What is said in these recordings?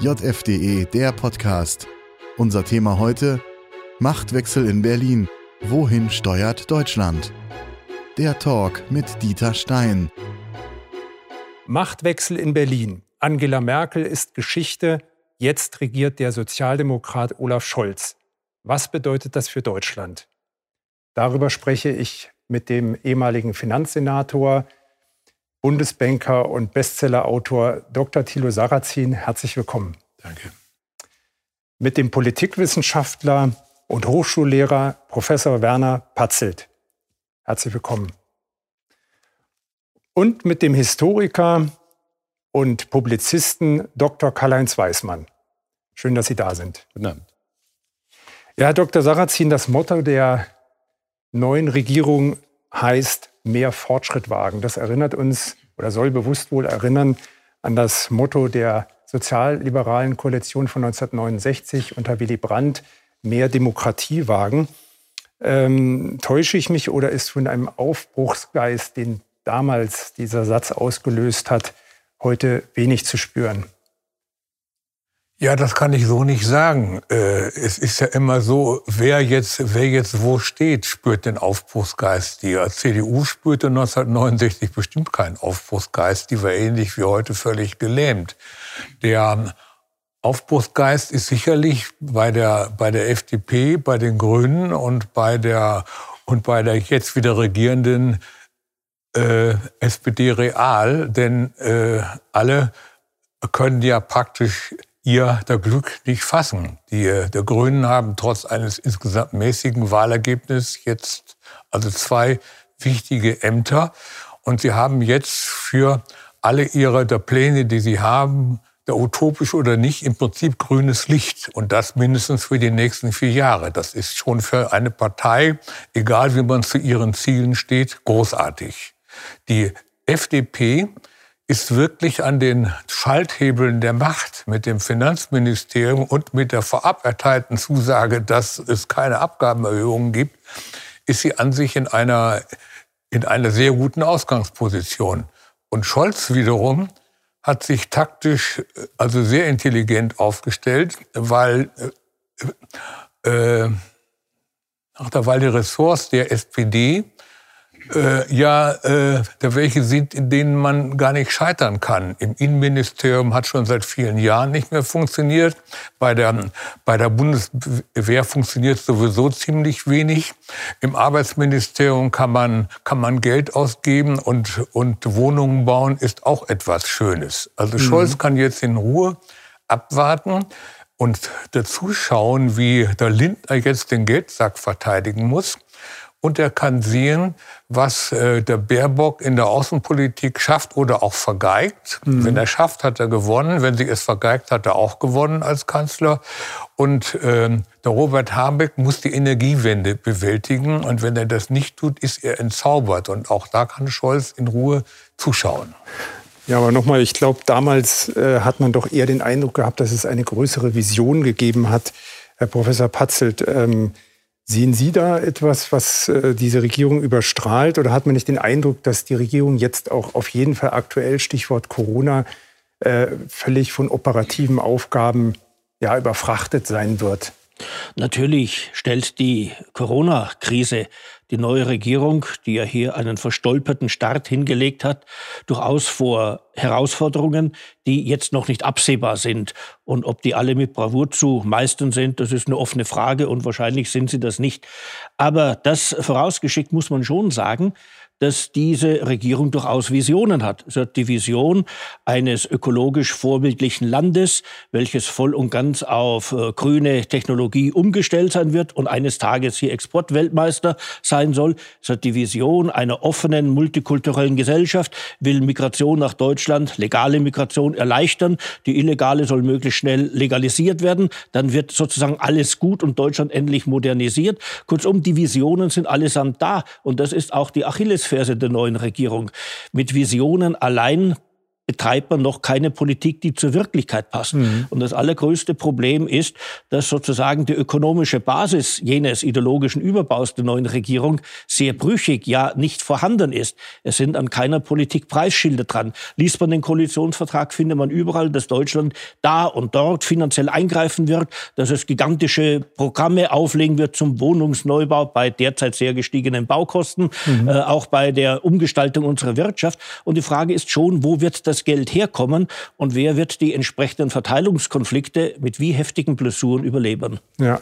JFDE, der Podcast. Unser Thema heute: Machtwechsel in Berlin. Wohin steuert Deutschland? Der Talk mit Dieter Stein. Machtwechsel in Berlin. Angela Merkel ist Geschichte. Jetzt regiert der Sozialdemokrat Olaf Scholz. Was bedeutet das für Deutschland? Darüber spreche ich mit dem ehemaligen Finanzsenator, Bundesbanker und Bestsellerautor Dr. Thilo Sarrazin. Herzlich willkommen. Danke. Mit dem Politikwissenschaftler und Hochschullehrer Professor Werner Patzelt. Herzlich willkommen. Und mit dem Historiker und Publizisten Dr. Karl-Heinz Weismann. Schön, dass Sie da sind. Guten Abend. Ja, Herr Dr. Sarrazin, das Motto der neuen Regierung heißt mehr Fortschritt wagen. Das erinnert uns oder soll bewusst wohl erinnern an das Motto der sozialliberalen Koalition von 1969 unter Willy Brandt, mehr Demokratie wagen. Ähm, täusche ich mich oder ist von einem Aufbruchsgeist, den damals dieser Satz ausgelöst hat, heute wenig zu spüren? Ja, das kann ich so nicht sagen. Äh, es ist ja immer so, wer jetzt, wer jetzt wo steht, spürt den Aufbruchsgeist. Die CDU spürte 1969 bestimmt keinen Aufbruchsgeist. Die war ähnlich wie heute völlig gelähmt. Der Aufbruchsgeist ist sicherlich bei der, bei der FDP, bei den Grünen und bei der, und bei der jetzt wieder regierenden äh, SPD real, denn äh, alle können ja praktisch ihr der Glück nicht fassen. Die der Grünen haben trotz eines insgesamt mäßigen Wahlergebnisses jetzt also zwei wichtige Ämter und sie haben jetzt für alle ihre der Pläne, die sie haben, der utopisch oder nicht, im Prinzip grünes Licht und das mindestens für die nächsten vier Jahre. Das ist schon für eine Partei, egal wie man zu ihren Zielen steht, großartig. Die FDP ist wirklich an den Schalthebeln der Macht mit dem Finanzministerium und mit der vorab erteilten Zusage, dass es keine Abgabenerhöhungen gibt, ist sie an sich in einer, in einer sehr guten Ausgangsposition. Und Scholz wiederum hat sich taktisch also sehr intelligent aufgestellt, weil, äh, äh, weil die Ressorts der SPD äh, ja äh, welche sind, in denen man gar nicht scheitern kann. Im Innenministerium hat schon seit vielen Jahren nicht mehr funktioniert. Bei der, bei der Bundeswehr funktioniert sowieso ziemlich wenig. Im Arbeitsministerium kann man, kann man Geld ausgeben und, und Wohnungen bauen ist auch etwas Schönes. Also mhm. Scholz kann jetzt in Ruhe abwarten und dazu schauen, wie der Lindner jetzt den Geldsack verteidigen muss und er kann sehen, was äh, der Baerbock in der Außenpolitik schafft oder auch vergeigt. Mhm. Wenn er schafft, hat er gewonnen. Wenn sie es vergeigt, hat er auch gewonnen als Kanzler. Und ähm, der Robert Habeck muss die Energiewende bewältigen. Und wenn er das nicht tut, ist er entzaubert. Und auch da kann Scholz in Ruhe zuschauen. Ja, aber nochmal, ich glaube, damals äh, hat man doch eher den Eindruck gehabt, dass es eine größere Vision gegeben hat. Herr Professor Patzelt, ähm, Sehen Sie da etwas, was äh, diese Regierung überstrahlt? Oder hat man nicht den Eindruck, dass die Regierung jetzt auch auf jeden Fall aktuell, Stichwort Corona, äh, völlig von operativen Aufgaben ja, überfrachtet sein wird? Natürlich stellt die Corona-Krise die neue Regierung, die ja hier einen verstolperten Start hingelegt hat, durchaus vor Herausforderungen, die jetzt noch nicht absehbar sind. Und ob die alle mit Bravour zu meistern sind, das ist eine offene Frage und wahrscheinlich sind sie das nicht. Aber das vorausgeschickt muss man schon sagen, dass diese Regierung durchaus Visionen hat. Sie hat die Vision eines ökologisch vorbildlichen Landes, welches voll und ganz auf äh, grüne Technologie umgestellt sein wird und eines Tages hier Exportweltmeister sein soll. Sie hat die Vision einer offenen, multikulturellen Gesellschaft, will Migration nach Deutschland, legale Migration erleichtern. Die illegale soll möglichst schnell legalisiert werden. Dann wird sozusagen alles gut und Deutschland endlich modernisiert. Kurzum, die Visionen sind allesamt da. Und das ist auch die Achilles Achillesferse der neuen Regierung. Mit Visionen allein betreibt man noch keine Politik, die zur Wirklichkeit passt. Mhm. Und das allergrößte Problem ist, dass sozusagen die ökonomische Basis jenes ideologischen Überbaus der neuen Regierung sehr brüchig, ja nicht vorhanden ist. Es sind an keiner Politik Preisschilder dran. Liest man den Koalitionsvertrag, findet man überall, dass Deutschland da und dort finanziell eingreifen wird, dass es gigantische Programme auflegen wird zum Wohnungsneubau bei derzeit sehr gestiegenen Baukosten, mhm. äh, auch bei der Umgestaltung unserer Wirtschaft. Und die Frage ist schon, wo wird das Geld herkommen und wer wird die entsprechenden Verteilungskonflikte mit wie heftigen Blessuren überleben? Ja.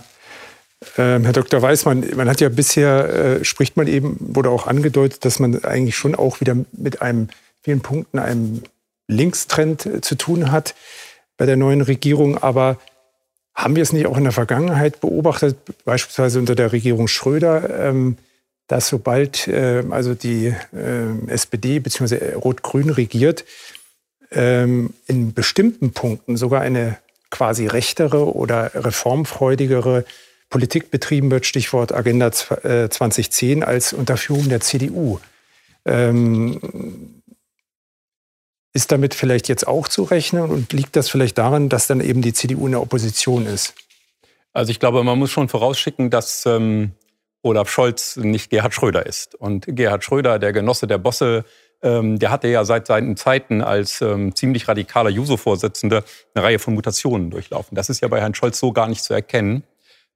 Ähm, Herr Dr. Weißmann, man hat ja bisher, äh, spricht man eben, wurde auch angedeutet, dass man eigentlich schon auch wieder mit einem, vielen Punkten, einem Linkstrend äh, zu tun hat bei der neuen Regierung. Aber haben wir es nicht auch in der Vergangenheit beobachtet, beispielsweise unter der Regierung Schröder, ähm, dass sobald äh, also die äh, SPD bzw. Rot-Grün regiert, ähm, in bestimmten Punkten sogar eine quasi rechtere oder reformfreudigere Politik betrieben wird, Stichwort Agenda 2010, äh, als unter Führung der CDU. Ähm, ist damit vielleicht jetzt auch zu rechnen und liegt das vielleicht daran, dass dann eben die CDU in der Opposition ist? Also ich glaube, man muss schon vorausschicken, dass ähm, Olaf Scholz nicht Gerhard Schröder ist. Und Gerhard Schröder, der Genosse der Bosse, ähm, der hatte ja seit seinen Zeiten als ähm, ziemlich radikaler Juso-Vorsitzender eine Reihe von Mutationen durchlaufen. Das ist ja bei Herrn Scholz so gar nicht zu erkennen.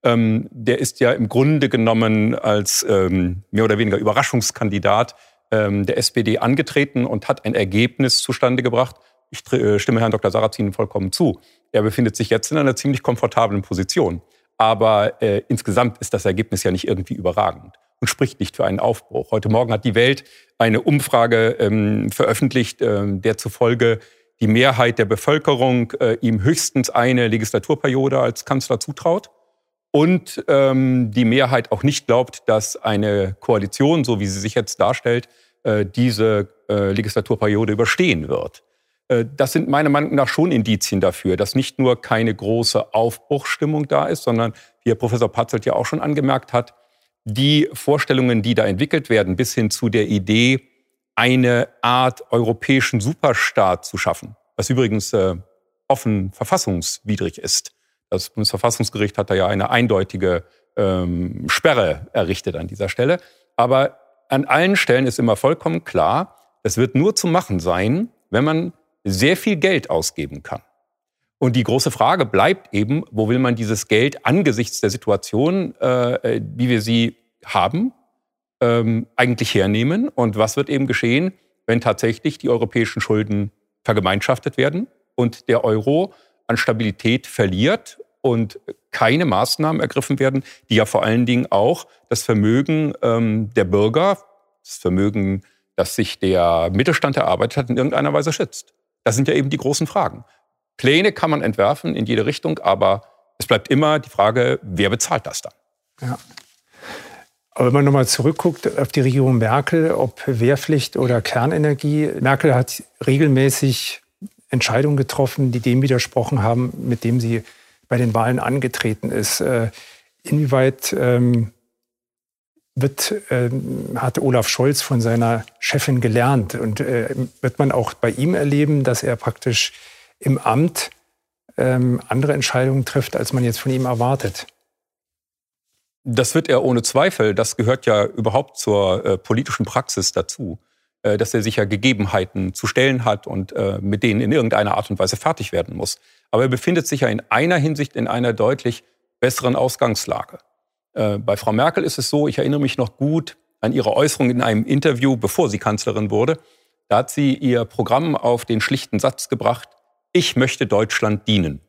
Ähm, der ist ja im Grunde genommen als ähm, mehr oder weniger Überraschungskandidat ähm, der SPD angetreten und hat ein Ergebnis zustande gebracht. Ich äh, stimme Herrn Dr. Sarrazin vollkommen zu. Er befindet sich jetzt in einer ziemlich komfortablen Position. Aber äh, insgesamt ist das Ergebnis ja nicht irgendwie überragend und spricht nicht für einen Aufbruch. Heute Morgen hat die Welt eine Umfrage ähm, veröffentlicht, ähm, der zufolge die Mehrheit der Bevölkerung äh, ihm höchstens eine Legislaturperiode als Kanzler zutraut und ähm, die Mehrheit auch nicht glaubt, dass eine Koalition, so wie sie sich jetzt darstellt, äh, diese äh, Legislaturperiode überstehen wird. Äh, das sind meiner Meinung nach schon Indizien dafür, dass nicht nur keine große Aufbruchsstimmung da ist, sondern, wie Herr Professor Patzelt ja auch schon angemerkt hat, die Vorstellungen, die da entwickelt werden, bis hin zu der Idee, eine Art europäischen Superstaat zu schaffen, was übrigens äh, offen verfassungswidrig ist. Das Bundesverfassungsgericht hat da ja eine eindeutige ähm, Sperre errichtet an dieser Stelle. Aber an allen Stellen ist immer vollkommen klar, es wird nur zu machen sein, wenn man sehr viel Geld ausgeben kann. Und die große Frage bleibt eben, wo will man dieses Geld angesichts der Situation, äh, wie wir sie haben, ähm, eigentlich hernehmen? Und was wird eben geschehen, wenn tatsächlich die europäischen Schulden vergemeinschaftet werden und der Euro an Stabilität verliert und keine Maßnahmen ergriffen werden, die ja vor allen Dingen auch das Vermögen ähm, der Bürger, das Vermögen, das sich der Mittelstand erarbeitet hat, in irgendeiner Weise schützt. Das sind ja eben die großen Fragen. Pläne kann man entwerfen in jede Richtung, aber es bleibt immer die Frage, wer bezahlt das dann? Ja. Aber wenn man nochmal zurückguckt auf die Regierung Merkel, ob Wehrpflicht oder Kernenergie, Merkel hat regelmäßig Entscheidungen getroffen, die dem widersprochen haben, mit dem sie bei den Wahlen angetreten ist. Äh, inwieweit ähm, wird, äh, hat Olaf Scholz von seiner Chefin gelernt? Und äh, wird man auch bei ihm erleben, dass er praktisch im Amt ähm, andere Entscheidungen trifft, als man jetzt von ihm erwartet? Das wird er ohne Zweifel. Das gehört ja überhaupt zur äh, politischen Praxis dazu, äh, dass er sich ja Gegebenheiten zu stellen hat und äh, mit denen in irgendeiner Art und Weise fertig werden muss. Aber er befindet sich ja in einer Hinsicht in einer deutlich besseren Ausgangslage. Äh, bei Frau Merkel ist es so, ich erinnere mich noch gut an ihre Äußerung in einem Interview, bevor sie Kanzlerin wurde. Da hat sie ihr Programm auf den schlichten Satz gebracht, ich möchte Deutschland dienen.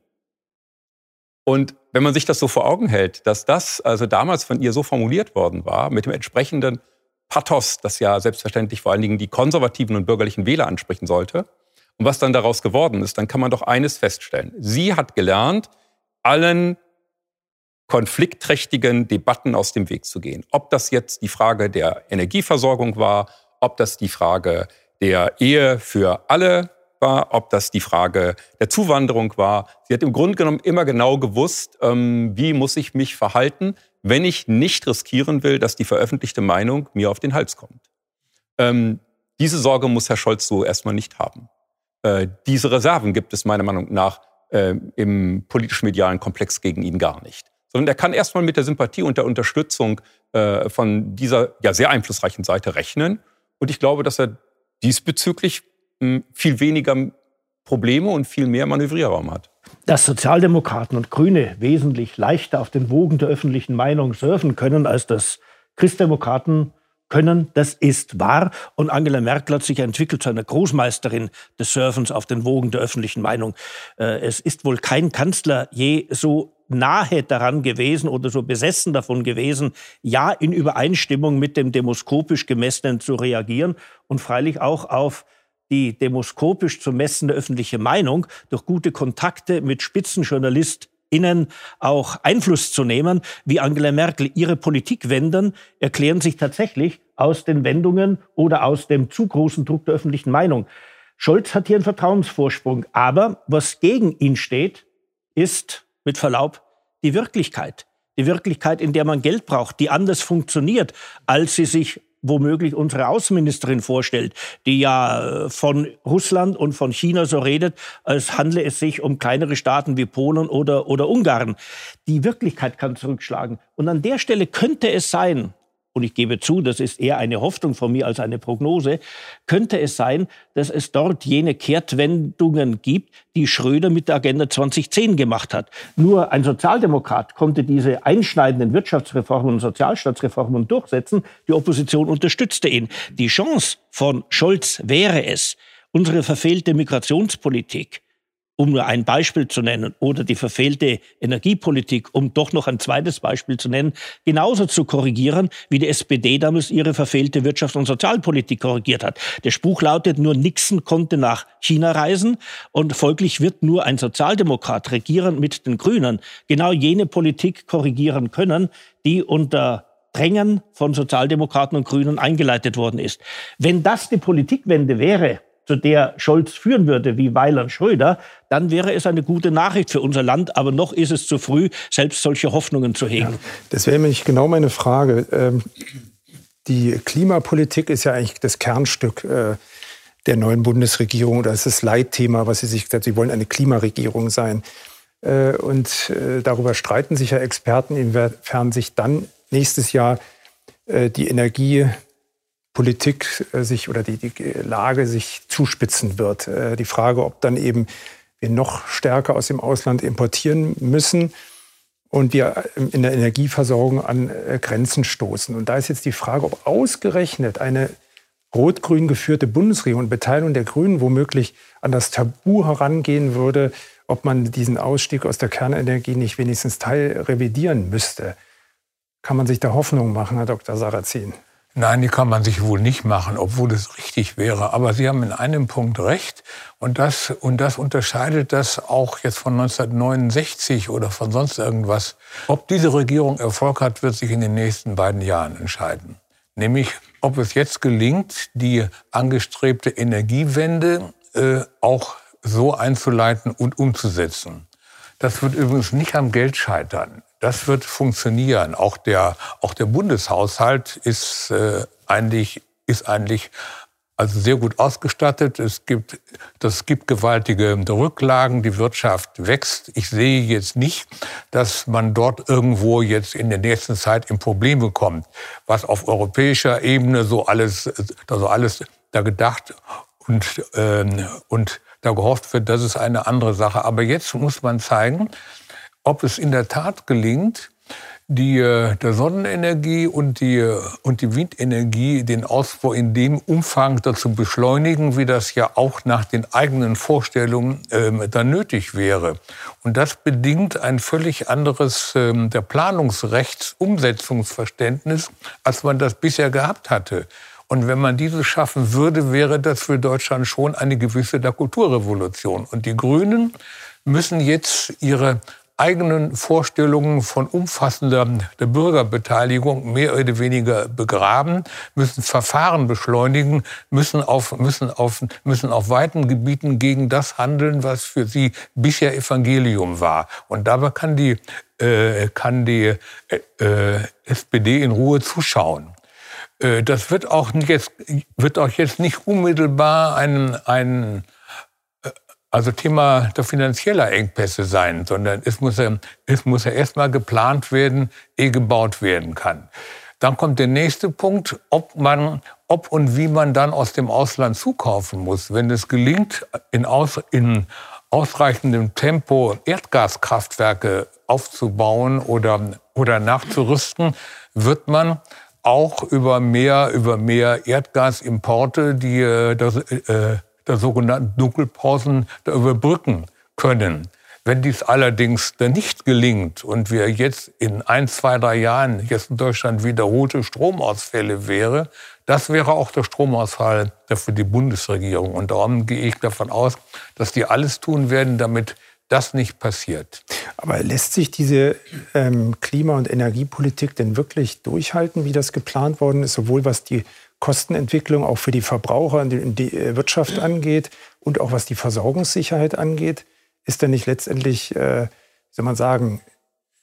Und wenn man sich das so vor Augen hält, dass das also damals von ihr so formuliert worden war, mit dem entsprechenden Pathos, das ja selbstverständlich vor allen Dingen die konservativen und bürgerlichen Wähler ansprechen sollte, und was dann daraus geworden ist, dann kann man doch eines feststellen. Sie hat gelernt, allen konfliktträchtigen Debatten aus dem Weg zu gehen. Ob das jetzt die Frage der Energieversorgung war, ob das die Frage der Ehe für alle war, ob das die Frage der Zuwanderung war. Sie hat im Grunde genommen immer genau gewusst, ähm, wie muss ich mich verhalten, wenn ich nicht riskieren will, dass die veröffentlichte Meinung mir auf den Hals kommt. Ähm, diese Sorge muss Herr Scholz so erstmal nicht haben. Äh, diese Reserven gibt es meiner Meinung nach äh, im politisch-medialen Komplex gegen ihn gar nicht. Sondern er kann erstmal mit der Sympathie und der Unterstützung äh, von dieser ja sehr einflussreichen Seite rechnen. Und ich glaube, dass er diesbezüglich viel weniger Probleme und viel mehr Manövrierraum hat. Dass Sozialdemokraten und Grüne wesentlich leichter auf den Wogen der öffentlichen Meinung surfen können, als das Christdemokraten können, das ist wahr. Und Angela Merkel hat sich entwickelt zu einer Großmeisterin des Surfens auf den Wogen der öffentlichen Meinung. Äh, es ist wohl kein Kanzler je so nahe daran gewesen oder so besessen davon gewesen, ja in Übereinstimmung mit dem demoskopisch gemessenen zu reagieren und freilich auch auf die demoskopisch zu messende öffentliche Meinung durch gute Kontakte mit Spitzenjournalisten innen auch Einfluss zu nehmen, wie Angela Merkel. Ihre Politikwendern erklären sich tatsächlich aus den Wendungen oder aus dem zu großen Druck der öffentlichen Meinung. Scholz hat hier einen Vertrauensvorsprung. Aber was gegen ihn steht, ist, mit Verlaub, die Wirklichkeit. Die Wirklichkeit, in der man Geld braucht, die anders funktioniert, als sie sich womöglich unsere Außenministerin vorstellt, die ja äh, von Russland und von China so redet, als handle es sich um kleinere Staaten wie Polen oder, oder Ungarn. Die Wirklichkeit kann zurückschlagen. Und an der Stelle könnte es sein, und ich gebe zu, das ist eher eine Hoffnung von mir als eine Prognose, könnte es sein, dass es dort jene Kehrtwendungen gibt, die Schröder mit der Agenda 2010 gemacht hat. Nur ein Sozialdemokrat konnte diese einschneidenden Wirtschaftsreformen und Sozialstaatsreformen durchsetzen. Die Opposition unterstützte ihn. Die Chance von Scholz wäre es, unsere verfehlte Migrationspolitik, um nur ein Beispiel zu nennen, oder die verfehlte Energiepolitik, um doch noch ein zweites Beispiel zu nennen, genauso zu korrigieren, wie die SPD damals ihre verfehlte Wirtschafts- und Sozialpolitik korrigiert hat. Der Spruch lautet, nur Nixon konnte nach China reisen und folglich wird nur ein Sozialdemokrat regieren mit den Grünen genau jene Politik korrigieren können, die unter Drängen von Sozialdemokraten und Grünen eingeleitet worden ist. Wenn das die Politikwende wäre, zu der Scholz führen würde, wie Weiland Schröder, dann wäre es eine gute Nachricht für unser Land. Aber noch ist es zu früh, selbst solche Hoffnungen zu hegen. Ja, das wäre nämlich genau meine Frage. Ähm, die Klimapolitik ist ja eigentlich das Kernstück äh, der neuen Bundesregierung oder ist das Leitthema, was Sie sich gesagt haben, Sie wollen eine Klimaregierung sein. Äh, und äh, darüber streiten sich ja Experten, inwiefern sich dann nächstes Jahr die Energie Politik äh, sich oder die, die Lage sich zuspitzen wird. Äh, die Frage, ob dann eben wir noch stärker aus dem Ausland importieren müssen und wir in der Energieversorgung an äh, Grenzen stoßen. Und da ist jetzt die Frage, ob ausgerechnet eine rot-grün geführte Bundesregierung und Beteiligung der Grünen womöglich an das Tabu herangehen würde, ob man diesen Ausstieg aus der Kernenergie nicht wenigstens teilrevidieren müsste. Kann man sich da Hoffnung machen, Herr Dr. Sarrazin? Nein, die kann man sich wohl nicht machen, obwohl es richtig wäre. Aber Sie haben in einem Punkt recht. Und das, und das unterscheidet das auch jetzt von 1969 oder von sonst irgendwas. Ob diese Regierung Erfolg hat, wird sich in den nächsten beiden Jahren entscheiden. Nämlich, ob es jetzt gelingt, die angestrebte Energiewende äh, auch so einzuleiten und umzusetzen. Das wird übrigens nicht am Geld scheitern. Das wird funktionieren. Auch der, auch der Bundeshaushalt ist äh, eigentlich, ist eigentlich also sehr gut ausgestattet. Es gibt, das gibt gewaltige Rücklagen. Die Wirtschaft wächst. Ich sehe jetzt nicht, dass man dort irgendwo jetzt in der nächsten Zeit in Probleme kommt. Was auf europäischer Ebene so alles, also alles da gedacht und, ähm, und da gehofft wird, das ist eine andere Sache. Aber jetzt muss man zeigen, ob es in der Tat gelingt, die, äh, der Sonnenenergie und die, äh, und die Windenergie den Ausbau in dem Umfang dazu beschleunigen, wie das ja auch nach den eigenen Vorstellungen ähm, dann nötig wäre. Und das bedingt ein völlig anderes ähm, der Planungsrechtsumsetzungsverständnis, als man das bisher gehabt hatte. Und wenn man dieses schaffen würde, wäre das für Deutschland schon eine gewisse der Kulturrevolution. Und die Grünen müssen jetzt ihre eigenen Vorstellungen von umfassender der Bürgerbeteiligung mehr oder weniger begraben, müssen Verfahren beschleunigen, müssen auf, müssen auf, müssen auf weiten Gebieten gegen das handeln, was für sie bisher Evangelium war. Und dabei kann die, äh, kann die äh, äh SPD in Ruhe zuschauen. Äh, das wird auch, jetzt, wird auch jetzt nicht unmittelbar einen, einen also Thema der finanzieller Engpässe sein, sondern es muss ja, es muss ja erstmal geplant werden, ehe gebaut werden kann. Dann kommt der nächste Punkt, ob man, ob und wie man dann aus dem Ausland zukaufen muss. Wenn es gelingt, in, aus, in ausreichendem Tempo Erdgaskraftwerke aufzubauen oder, oder nachzurüsten, wird man auch über mehr, über mehr Erdgasimporte, die äh, das, äh, der sogenannten Dunkelpausen überbrücken können. Wenn dies allerdings dann nicht gelingt und wir jetzt in ein, zwei, drei Jahren jetzt in Deutschland wiederholte Stromausfälle wäre, das wäre auch der Stromausfall für die Bundesregierung. Und darum gehe ich davon aus, dass die alles tun werden, damit das nicht passiert. Aber lässt sich diese ähm, Klima- und Energiepolitik denn wirklich durchhalten, wie das geplant worden ist, sowohl was die Kostenentwicklung auch für die Verbraucher und die äh, Wirtschaft angeht und auch was die Versorgungssicherheit angeht? Ist denn nicht letztendlich, äh, soll man sagen,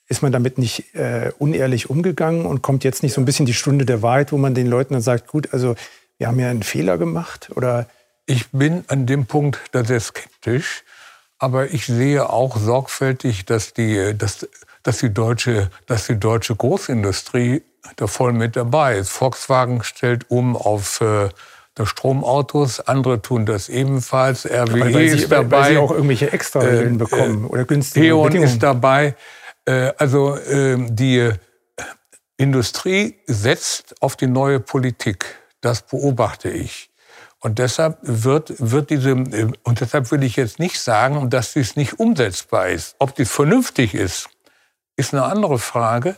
ist man damit nicht äh, unehrlich umgegangen und kommt jetzt nicht so ein bisschen die Stunde der Wahrheit, wo man den Leuten dann sagt, gut, also wir haben ja einen Fehler gemacht? Oder ich bin an dem Punkt da sehr skeptisch, aber ich sehe auch sorgfältig, dass die, dass, dass die, deutsche, dass die deutsche Großindustrie da voll mit dabei ist. Volkswagen stellt um auf äh, Stromautos, andere tun das ebenfalls. RWE weil, weil ist sie, dabei. Weil sie auch irgendwelche extra äh, bekommen äh, oder günstige E.ON Bedingungen. ist dabei. Äh, also ähm, die Industrie setzt auf die neue Politik. Das beobachte ich. Und deshalb wird, wird diese, äh, und deshalb will ich jetzt nicht sagen, dass dies nicht umsetzbar ist. Ob dies vernünftig ist, ist eine andere Frage.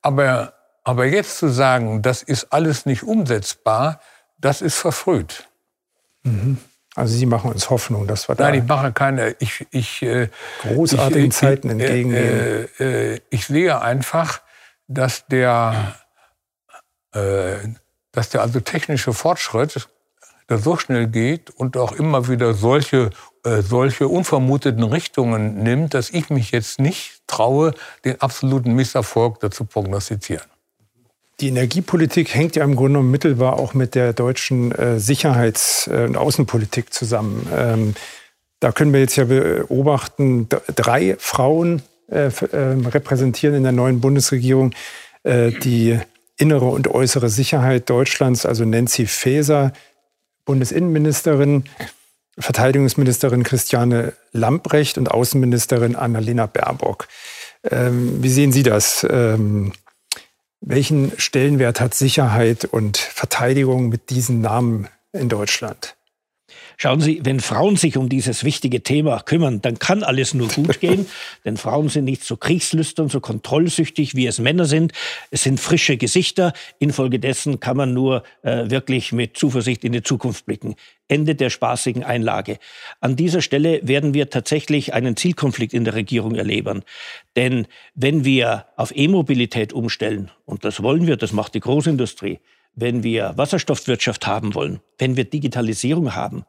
Aber aber jetzt zu sagen, das ist alles nicht umsetzbar, das ist verfrüht. Mhm. Also Sie machen uns Hoffnung, dass wir da Nein, ich mache keine. Ich, ich, äh, großartigen ich, Zeiten entgegennehmen. Äh, äh, ich sehe einfach, dass der, äh, dass der also technische Fortschritt der so schnell geht und auch immer wieder solche, äh, solche unvermuteten Richtungen nimmt, dass ich mich jetzt nicht traue, den absoluten Misserfolg dazu prognostizieren. Die Energiepolitik hängt ja im Grunde genommen mittelbar auch mit der deutschen äh, Sicherheits- äh, und Außenpolitik zusammen. Ähm, da können wir jetzt ja beobachten, drei Frauen äh, ähm, repräsentieren in der neuen Bundesregierung die innere und äußere Sicherheit Deutschlands, also Nancy Faeser, Bundesinnenministerin, Verteidigungsministerin Christiane Lamprecht und Außenministerin Annalena Baerbock. Ähm, wie sehen Sie das? Welchen Stellenwert hat Sicherheit und Verteidigung mit diesen Namen in Deutschland? Schauen Sie, wenn Frauen sich um dieses wichtige Thema kümmern, dann kann alles nur gut gehen, denn Frauen sind nicht so kriegslüstern, so kontrollsüchtig, wie es Männer sind. Es sind frische Gesichter. Infolgedessen kann man nur äh, wirklich mit Zuversicht in die Zukunft blicken. Ende der spaßigen Einlage. An dieser Stelle werden wir tatsächlich einen Zielkonflikt in der Regierung erleben. Denn wenn wir auf E-Mobilität umstellen, und das wollen wir, das macht die Großindustrie, wenn wir Wasserstoffwirtschaft haben wollen, wenn wir Digitalisierung haben,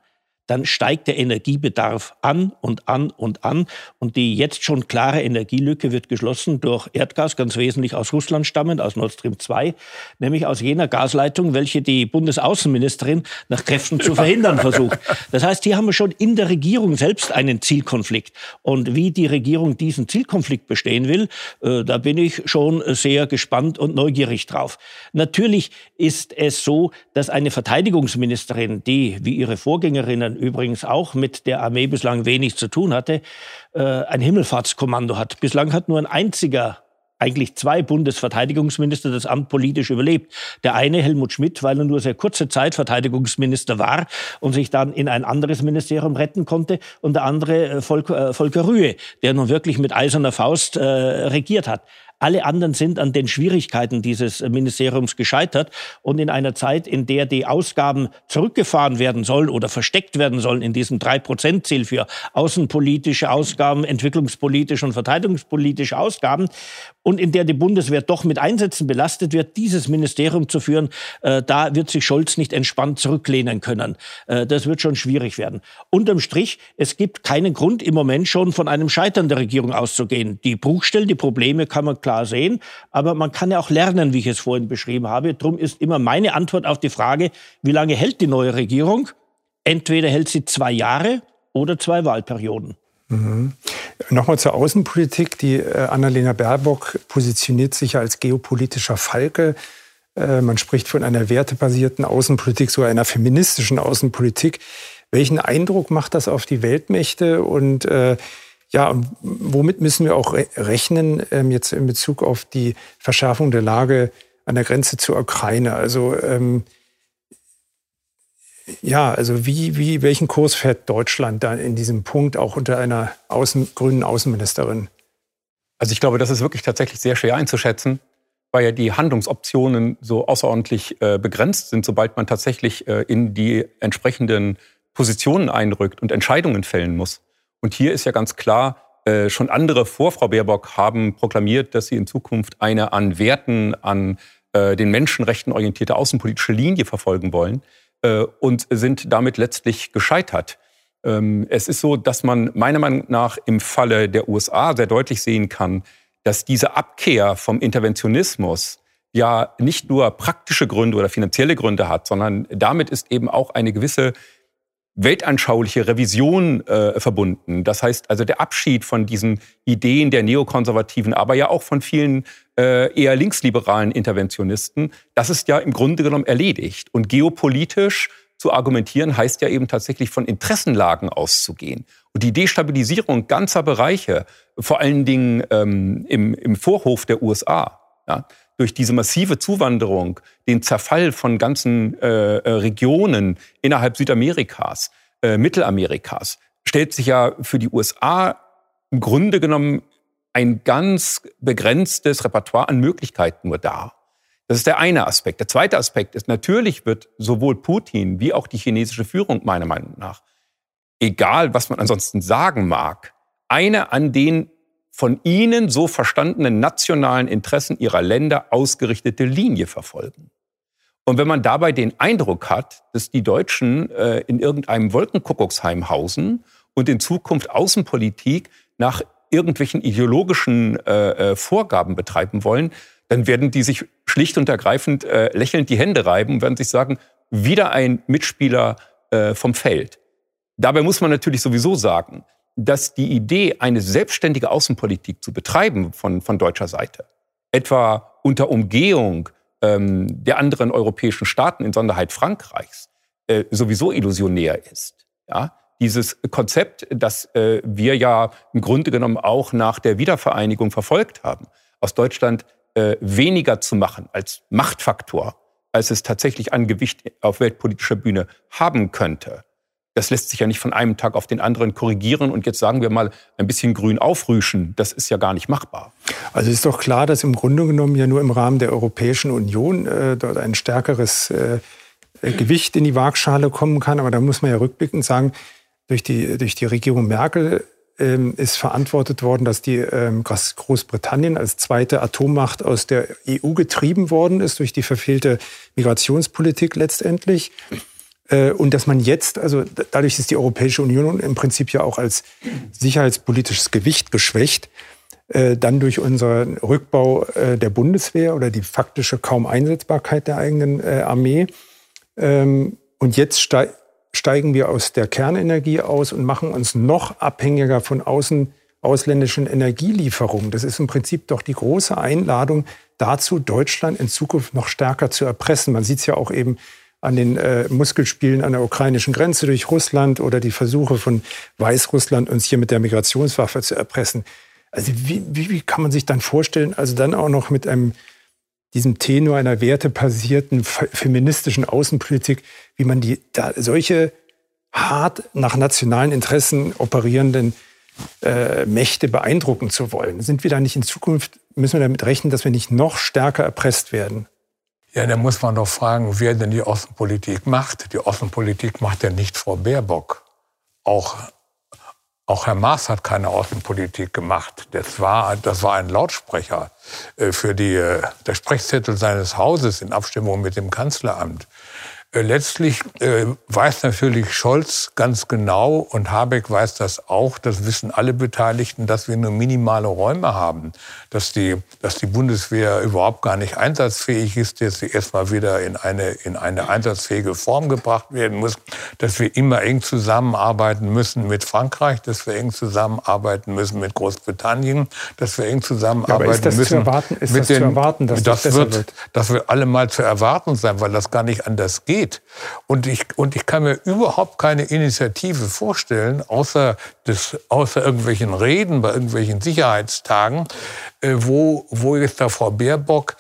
dann steigt der Energiebedarf an und an und an. Und die jetzt schon klare Energielücke wird geschlossen durch Erdgas, ganz wesentlich aus Russland stammend, aus Nord Stream 2, nämlich aus jener Gasleitung, welche die Bundesaußenministerin nach Kräften zu verhindern versucht. Das heißt, hier haben wir schon in der Regierung selbst einen Zielkonflikt. Und wie die Regierung diesen Zielkonflikt bestehen will, äh, da bin ich schon sehr gespannt und neugierig drauf. Natürlich ist es so, dass eine Verteidigungsministerin, die wie ihre Vorgängerinnen übrigens auch mit der Armee bislang wenig zu tun hatte, äh, ein Himmelfahrtskommando hat. Bislang hat nur ein einziger eigentlich zwei Bundesverteidigungsminister das Amt politisch überlebt. Der eine, Helmut Schmidt, weil er nur sehr kurze Zeit Verteidigungsminister war und sich dann in ein anderes Ministerium retten konnte. Und der andere, äh, Volker, äh, Volker Rühe, der nun wirklich mit eiserner Faust äh, regiert hat. Alle anderen sind an den Schwierigkeiten dieses Ministeriums gescheitert. Und in einer Zeit, in der die Ausgaben zurückgefahren werden sollen oder versteckt werden sollen in diesem Drei-Prozent-Ziel für außenpolitische Ausgaben, entwicklungspolitische und verteidigungspolitische Ausgaben und in der die Bundeswehr doch mit Einsätzen belastet wird, dieses Ministerium zu führen, äh, da wird sich Scholz nicht entspannt zurücklehnen können. Äh, das wird schon schwierig werden. Unterm Strich, es gibt keinen Grund im Moment schon von einem Scheitern der Regierung auszugehen. Die Bruchstellen, die Probleme kann man klar sehen, aber man kann ja auch lernen, wie ich es vorhin beschrieben habe. Drum ist immer meine Antwort auf die Frage, wie lange hält die neue Regierung? Entweder hält sie zwei Jahre oder zwei Wahlperioden. Mhm. Nochmal zur Außenpolitik. Die äh, Annalena Baerbock positioniert sich ja als geopolitischer Falke. Äh, man spricht von einer wertebasierten Außenpolitik, sogar einer feministischen Außenpolitik. Welchen Eindruck macht das auf die Weltmächte und äh, ja, womit müssen wir auch rechnen ähm, jetzt in Bezug auf die Verschärfung der Lage an der Grenze zur Ukraine? Also ähm, ja, also wie, wie, welchen Kurs fährt Deutschland da in diesem Punkt auch unter einer Außen, grünen Außenministerin? Also ich glaube, das ist wirklich tatsächlich sehr schwer einzuschätzen, weil ja die Handlungsoptionen so außerordentlich äh, begrenzt sind, sobald man tatsächlich äh, in die entsprechenden Positionen einrückt und Entscheidungen fällen muss. Und hier ist ja ganz klar, äh, schon andere vor Frau Baerbock haben proklamiert, dass sie in Zukunft eine an Werten, an äh, den Menschenrechten orientierte außenpolitische Linie verfolgen wollen und sind damit letztlich gescheitert. Ähm, es ist so, dass man meiner Meinung nach im Falle der USA sehr deutlich sehen kann, dass diese Abkehr vom Interventionismus ja nicht nur praktische Gründe oder finanzielle Gründe hat, sondern damit ist eben auch eine gewisse weltanschauliche Revision äh, verbunden. Das heißt also der Abschied von diesen Ideen der Neokonservativen, aber ja auch von vielen äh, eher linksliberalen Interventionisten, das ist ja im Grunde genommen erledigt. Und geopolitisch zu argumentieren heißt ja eben tatsächlich von Interessenlagen auszugehen. Und die Destabilisierung ganzer Bereiche, vor allen Dingen ähm, im, im Vorhof der USA, ja, durch diese massive Zuwanderung, den Zerfall von ganzen äh, äh, Regionen innerhalb Südamerikas, äh, Mittelamerikas, stellt sich ja für die USA im Grunde genommen ein ganz begrenztes Repertoire an Möglichkeiten nur dar. Das ist der eine Aspekt. Der zweite Aspekt ist, natürlich wird sowohl Putin wie auch die chinesische Führung meiner Meinung nach, egal was man ansonsten sagen mag, eine an den von ihnen so verstandenen nationalen Interessen ihrer Länder ausgerichtete Linie verfolgen. Und wenn man dabei den Eindruck hat, dass die Deutschen äh, in irgendeinem Wolkenkuckucksheim hausen und in Zukunft Außenpolitik nach irgendwelchen ideologischen äh, äh, Vorgaben betreiben wollen, dann werden die sich schlicht und ergreifend lächelnd die Hände reiben und werden sich sagen, wieder ein Mitspieler vom Feld. Dabei muss man natürlich sowieso sagen, dass die Idee, eine selbstständige Außenpolitik zu betreiben von, von deutscher Seite, etwa unter Umgehung ähm, der anderen europäischen Staaten, in Sonderheit Frankreichs, äh, sowieso illusionär ist. Ja? Dieses Konzept, das äh, wir ja im Grunde genommen auch nach der Wiedervereinigung verfolgt haben, aus Deutschland äh, weniger zu machen als Machtfaktor, als es tatsächlich an Gewicht auf weltpolitischer Bühne haben könnte, das lässt sich ja nicht von einem Tag auf den anderen korrigieren und jetzt sagen wir mal ein bisschen grün aufrüschen. Das ist ja gar nicht machbar. Also ist doch klar, dass im Grunde genommen ja nur im Rahmen der Europäischen Union äh, dort ein stärkeres äh, Gewicht in die Waagschale kommen kann. Aber da muss man ja rückblickend sagen, durch die, durch die Regierung Merkel ähm, ist verantwortet worden, dass die ähm, Großbritannien als zweite Atommacht aus der EU getrieben worden ist durch die verfehlte Migrationspolitik letztendlich. Äh, und dass man jetzt, also dadurch ist die Europäische Union im Prinzip ja auch als sicherheitspolitisches Gewicht geschwächt, äh, dann durch unseren Rückbau äh, der Bundeswehr oder die faktische kaum Einsetzbarkeit der eigenen Armee. Ähm, und jetzt steigen wir aus der Kernenergie aus und machen uns noch abhängiger von außen ausländischen Energielieferungen. Das ist im Prinzip doch die große Einladung dazu, Deutschland in Zukunft noch stärker zu erpressen. Man sieht es ja auch eben an den äh, Muskelspielen an der ukrainischen Grenze durch Russland oder die Versuche von Weißrussland, uns hier mit der Migrationswaffe zu erpressen. Also wie, wie, wie kann man sich dann vorstellen, also dann auch noch mit einem diesem Tenor einer wertebasierten feministischen Außenpolitik, wie man die da solche hart nach nationalen Interessen operierenden äh, Mächte beeindrucken zu wollen. Sind wir da nicht in Zukunft, müssen wir damit rechnen, dass wir nicht noch stärker erpresst werden? Ja, da muss man doch fragen, wer denn die Außenpolitik macht. Die Außenpolitik macht ja nicht Frau Baerbock. Auch, auch Herr Maas hat keine Außenpolitik gemacht. Das war, das war ein Lautsprecher äh, für die, äh, der Sprechzettel seines Hauses in Abstimmung mit dem Kanzleramt. Äh, letztlich äh, weiß natürlich Scholz ganz genau und Habeck weiß das auch, das wissen alle Beteiligten, dass wir nur minimale Räume haben, dass die, dass die Bundeswehr überhaupt gar nicht einsatzfähig ist, dass sie erstmal wieder in eine, in eine einsatzfähige Form gebracht werden muss, dass wir immer eng zusammenarbeiten müssen mit Frankreich, dass wir eng zusammenarbeiten müssen mit Großbritannien, dass wir eng zusammenarbeiten ja, ist das müssen. Zu erwarten, ist mit das den, zu erwarten, dass das, das wird, wird? Das wird alle mal zu erwarten sein, weil das gar nicht anders geht. Und ich, und ich kann mir überhaupt keine Initiative vorstellen, außer, des, außer irgendwelchen Reden bei irgendwelchen Sicherheitstagen, äh, wo, wo jetzt da Frau Baerbock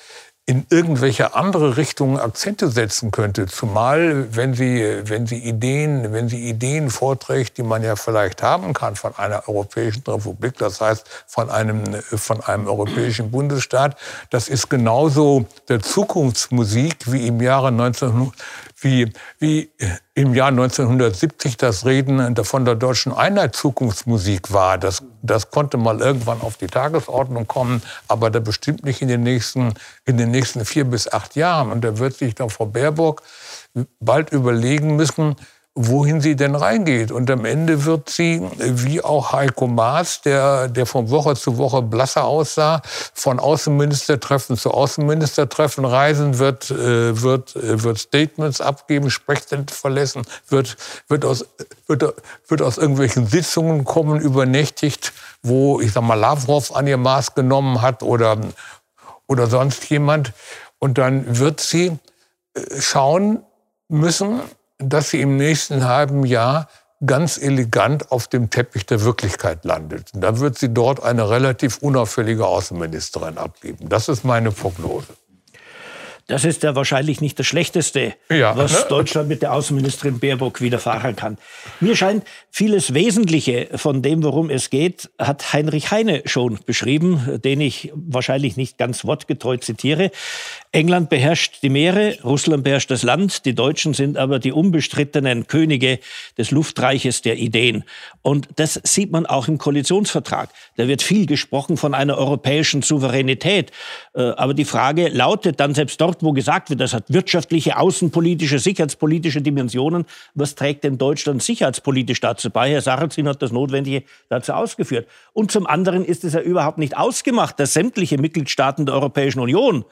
in irgendwelche andere Richtungen Akzente setzen könnte. Zumal, wenn sie, wenn sie Ideen, wenn sie Ideen vorträgt, die man ja vielleicht haben kann von einer europäischen Republik, das heißt von einem, von einem europäischen Bundesstaat, das ist genauso der Zukunftsmusik wie im Jahre 19, wie, wie im Jahr 1970 das Reden von der deutschen Einheit Zukunftsmusik war. Das, das konnte mal irgendwann auf die Tagesordnung kommen, aber da bestimmt nicht in den nächsten, in den nächsten vier bis acht Jahren. Und da wird sich doch Frau Baerbock bald überlegen müssen, wohin sie denn reingeht. Und am Ende wird sie, wie auch Heiko Maas, der, der von Woche zu Woche blasser aussah, von Außenministertreffen zu Außenministertreffen reisen, wird, äh, wird, äh, wird Statements abgeben, Sprechzentren verlassen, wird, wird, aus, wird, wird aus irgendwelchen Sitzungen kommen, übernächtigt, wo, ich sag mal, Lavrov an ihr Maß genommen hat oder, oder sonst jemand. Und dann wird sie äh, schauen müssen, dass sie im nächsten halben Jahr ganz elegant auf dem Teppich der Wirklichkeit landet. Und dann wird sie dort eine relativ unauffällige Außenministerin abgeben. Das ist meine Prognose. Das ist ja wahrscheinlich nicht das Schlechteste, ja, was ne? Deutschland mit der Außenministerin Baerbock widerfahren kann. Mir scheint, vieles Wesentliche von dem, worum es geht, hat Heinrich Heine schon beschrieben, den ich wahrscheinlich nicht ganz wortgetreu zitiere. England beherrscht die Meere, Russland beherrscht das Land, die Deutschen sind aber die unbestrittenen Könige des Luftreiches der Ideen. Und das sieht man auch im Koalitionsvertrag. Da wird viel gesprochen von einer europäischen Souveränität. Äh, aber die Frage lautet dann selbst dort, wo gesagt wird, das hat wirtschaftliche, außenpolitische, sicherheitspolitische Dimensionen, was trägt denn Deutschland sicherheitspolitisch dazu bei? Herr Sarrazin hat das Notwendige dazu ausgeführt. Und zum anderen ist es ja überhaupt nicht ausgemacht, dass sämtliche Mitgliedstaaten der Europäischen Union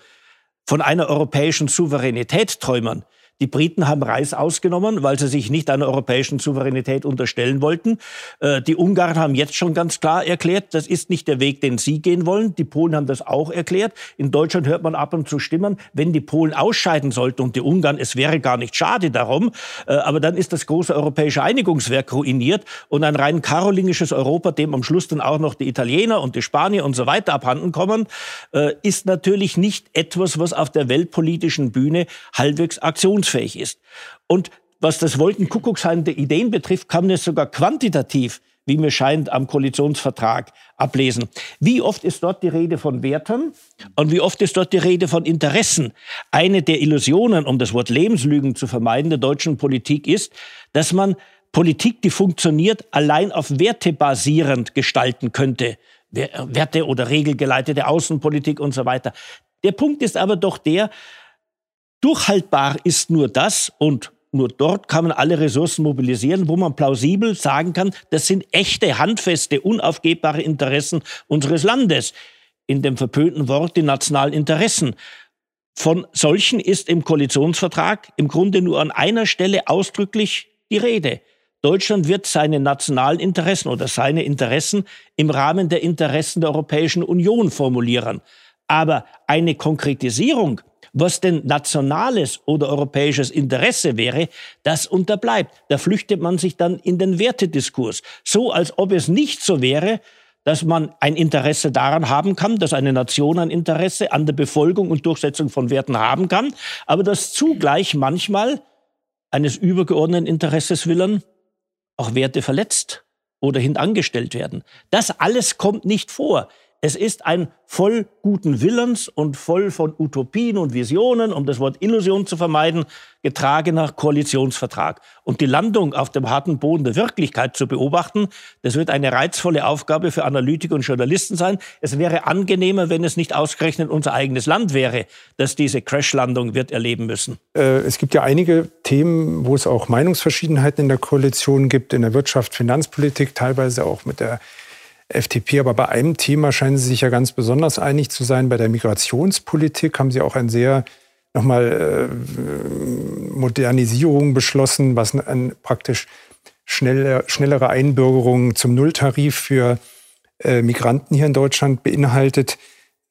von einer europäischen Souveränität träumen. Die Briten haben Reis ausgenommen, weil sie sich nicht einer europäischen Souveränität unterstellen wollten. Äh, die Ungarn haben jetzt schon ganz klar erklärt, das ist nicht der Weg, den sie gehen wollen. Die Polen haben das auch erklärt. In Deutschland hört man ab und zu Stimmen, wenn die Polen ausscheiden sollten und die Ungarn, es wäre gar nicht schade darum. Äh, aber dann ist das große europäische Einigungswerk ruiniert und ein rein karolingisches Europa, dem am Schluss dann auch noch die Italiener und die Spanier und so weiter abhanden kommen, äh, ist natürlich nicht etwas, was auf der weltpolitischen Bühne halbwegs aktionsfähig handlungsfähig ist. Und was das Wolkenkuckucksheim der Ideen betrifft, kann man es sogar quantitativ, wie mir scheint, am Koalitionsvertrag ablesen. Wie oft ist dort die Rede von Werten und wie oft ist dort die Rede von Interessen? Eine der Illusionen, um das Wort Lebenslügen zu vermeiden, der deutschen Politik ist, dass man Politik, die funktioniert, allein auf Werte basierend gestalten könnte. Werte oder regelgeleitete Außenpolitik und so weiter. Der Punkt ist aber doch der, Durchhaltbar ist nur das und nur dort kann man alle Ressourcen mobilisieren, wo man plausibel sagen kann, das sind echte, handfeste, unaufgebbare Interessen unseres Landes. In dem verpönten Wort die nationalen Interessen. Von solchen ist im Koalitionsvertrag im Grunde nur an einer Stelle ausdrücklich die Rede. Deutschland wird seine nationalen Interessen oder seine Interessen im Rahmen der Interessen der Europäischen Union formulieren. Aber eine Konkretisierung was denn nationales oder europäisches Interesse wäre, das unterbleibt. Da flüchtet man sich dann in den Wertediskurs. So als ob es nicht so wäre, dass man ein Interesse daran haben kann, dass eine Nation ein Interesse an der Befolgung und Durchsetzung von Werten haben kann, aber dass zugleich manchmal eines übergeordneten Interesses willen auch Werte verletzt oder hintangestellt werden. Das alles kommt nicht vor Es ist ein voll guten Willens und voll von Utopien und Visionen, um das Wort Illusion zu vermeiden, getragener Koalitionsvertrag. Und die Landung auf dem harten Boden der Wirklichkeit zu beobachten, das wird eine reizvolle Aufgabe für Analytiker und Journalisten sein. Es wäre angenehmer, wenn es nicht ausgerechnet unser eigenes Land wäre, das diese Crashlandung wird erleben müssen. Äh, es gibt ja einige Themen, wo es auch Meinungsverschiedenheiten in der Koalition gibt, in der Wirtschaft, Finanzpolitik, teilweise auch mit der FDP. Aber bei einem Thema scheinen Sie sich ja ganz besonders einig zu sein. Bei der Migrationspolitik haben Sie auch ein sehr nochmal äh, Modernisierung beschlossen, was ein, praktisch schnelle, schnellere Einbürgerung zum Nulltarif für äh, Migranten hier in Deutschland beinhaltet.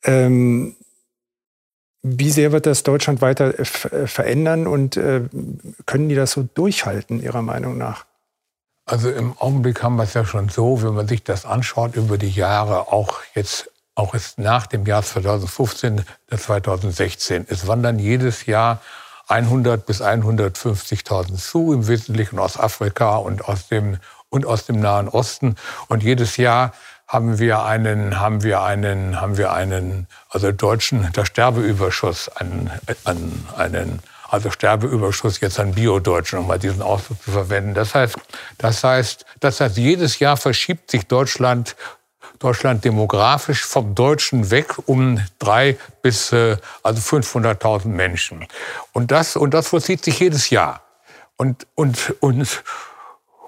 Ähm, wie sehr wird das Deutschland weiter äh, verändern und äh, können die das so durchhalten, Ihrer Meinung nach? Also im Augenblick haben wir es ja schon so, wenn man sich das anschaut über die Jahre, auch jetzt, auch jetzt nach dem Jahr 2015, 2016. Es wandern jedes Jahr 100 bis 150.000 zu, im Wesentlichen aus Afrika und aus dem, und aus dem Nahen Osten. Und jedes Jahr haben wir einen, haben wir einen, haben wir einen, also deutschen, der Sterbeüberschuss, einen, einen, einen also Sterbeüberschuss jetzt an Biodeutschen, um mal diesen Ausdruck zu verwenden. Das heißt, das heißt, das heißt, jedes Jahr verschiebt sich Deutschland Deutschland demografisch vom Deutschen weg um drei bis äh, also 500.000 Menschen. Und das, und das vollzieht sich jedes Jahr. Und, und, und,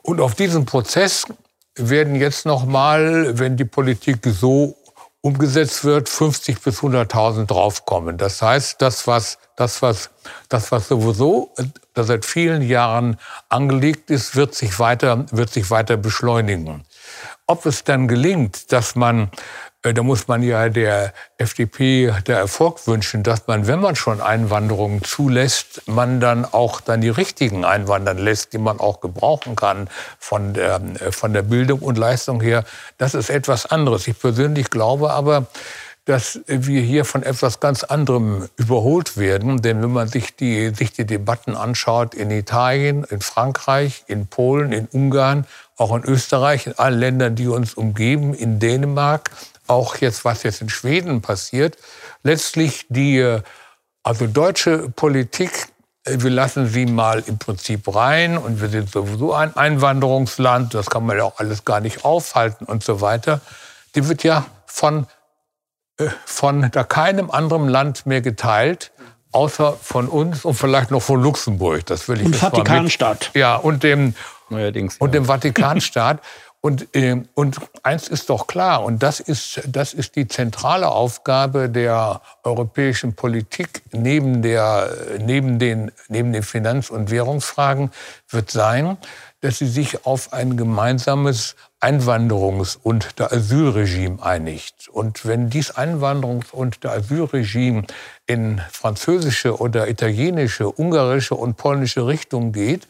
und auf diesen Prozess werden jetzt noch mal, wenn die Politik so umgesetzt wird, 50 bis 100.000 draufkommen. Das heißt, das was das was das was sowieso das seit vielen Jahren angelegt ist, wird sich weiter wird sich weiter beschleunigen. Ob es dann gelingt, dass man äh, da muss man ja der FDP der Erfolg wünschen, dass man, wenn man schon Einwanderung zulässt, man dann auch dann die richtigen einwandern lässt, die man auch gebrauchen kann von der, äh, von der Bildung und Leistung her. Das ist etwas anderes. Ich persönlich glaube aber, dass wir hier von etwas ganz anderem überholt werden. Denn wenn man sich die, sich die Debatten anschaut in Italien, in Frankreich, in Polen, in Ungarn, auch in Österreich, in allen Ländern, die uns umgeben, in Dänemark, auch jetzt, was jetzt in Schweden passiert, letztlich die, äh, also deutsche Politik, äh, wir lassen sie mal im Prinzip rein und wir sind sowieso ein Einwanderungsland, das kann man ja auch alles gar nicht aufhalten und so weiter, die wird ja von, äh, von da keinem anderen Land mehr geteilt, außer von uns und vielleicht noch von Luxemburg. Das will ich und Vatikanstaat. Ja, und dem, Neuerdings, und ja. dem Vatikanstaat. Und, äh, und eins ist doch klar, und das ist, das ist die zentrale Aufgabe der europäischen Politik neben, der, neben, den, neben den Finanz- und Währungsfragen, wird sein, dass sie sich auf ein gemeinsames Einwanderungs- und der Asylregime einigt. Und wenn dies Einwanderungs- und der Asylregime in französische oder italienische, ungarische und polnische Richtung geht,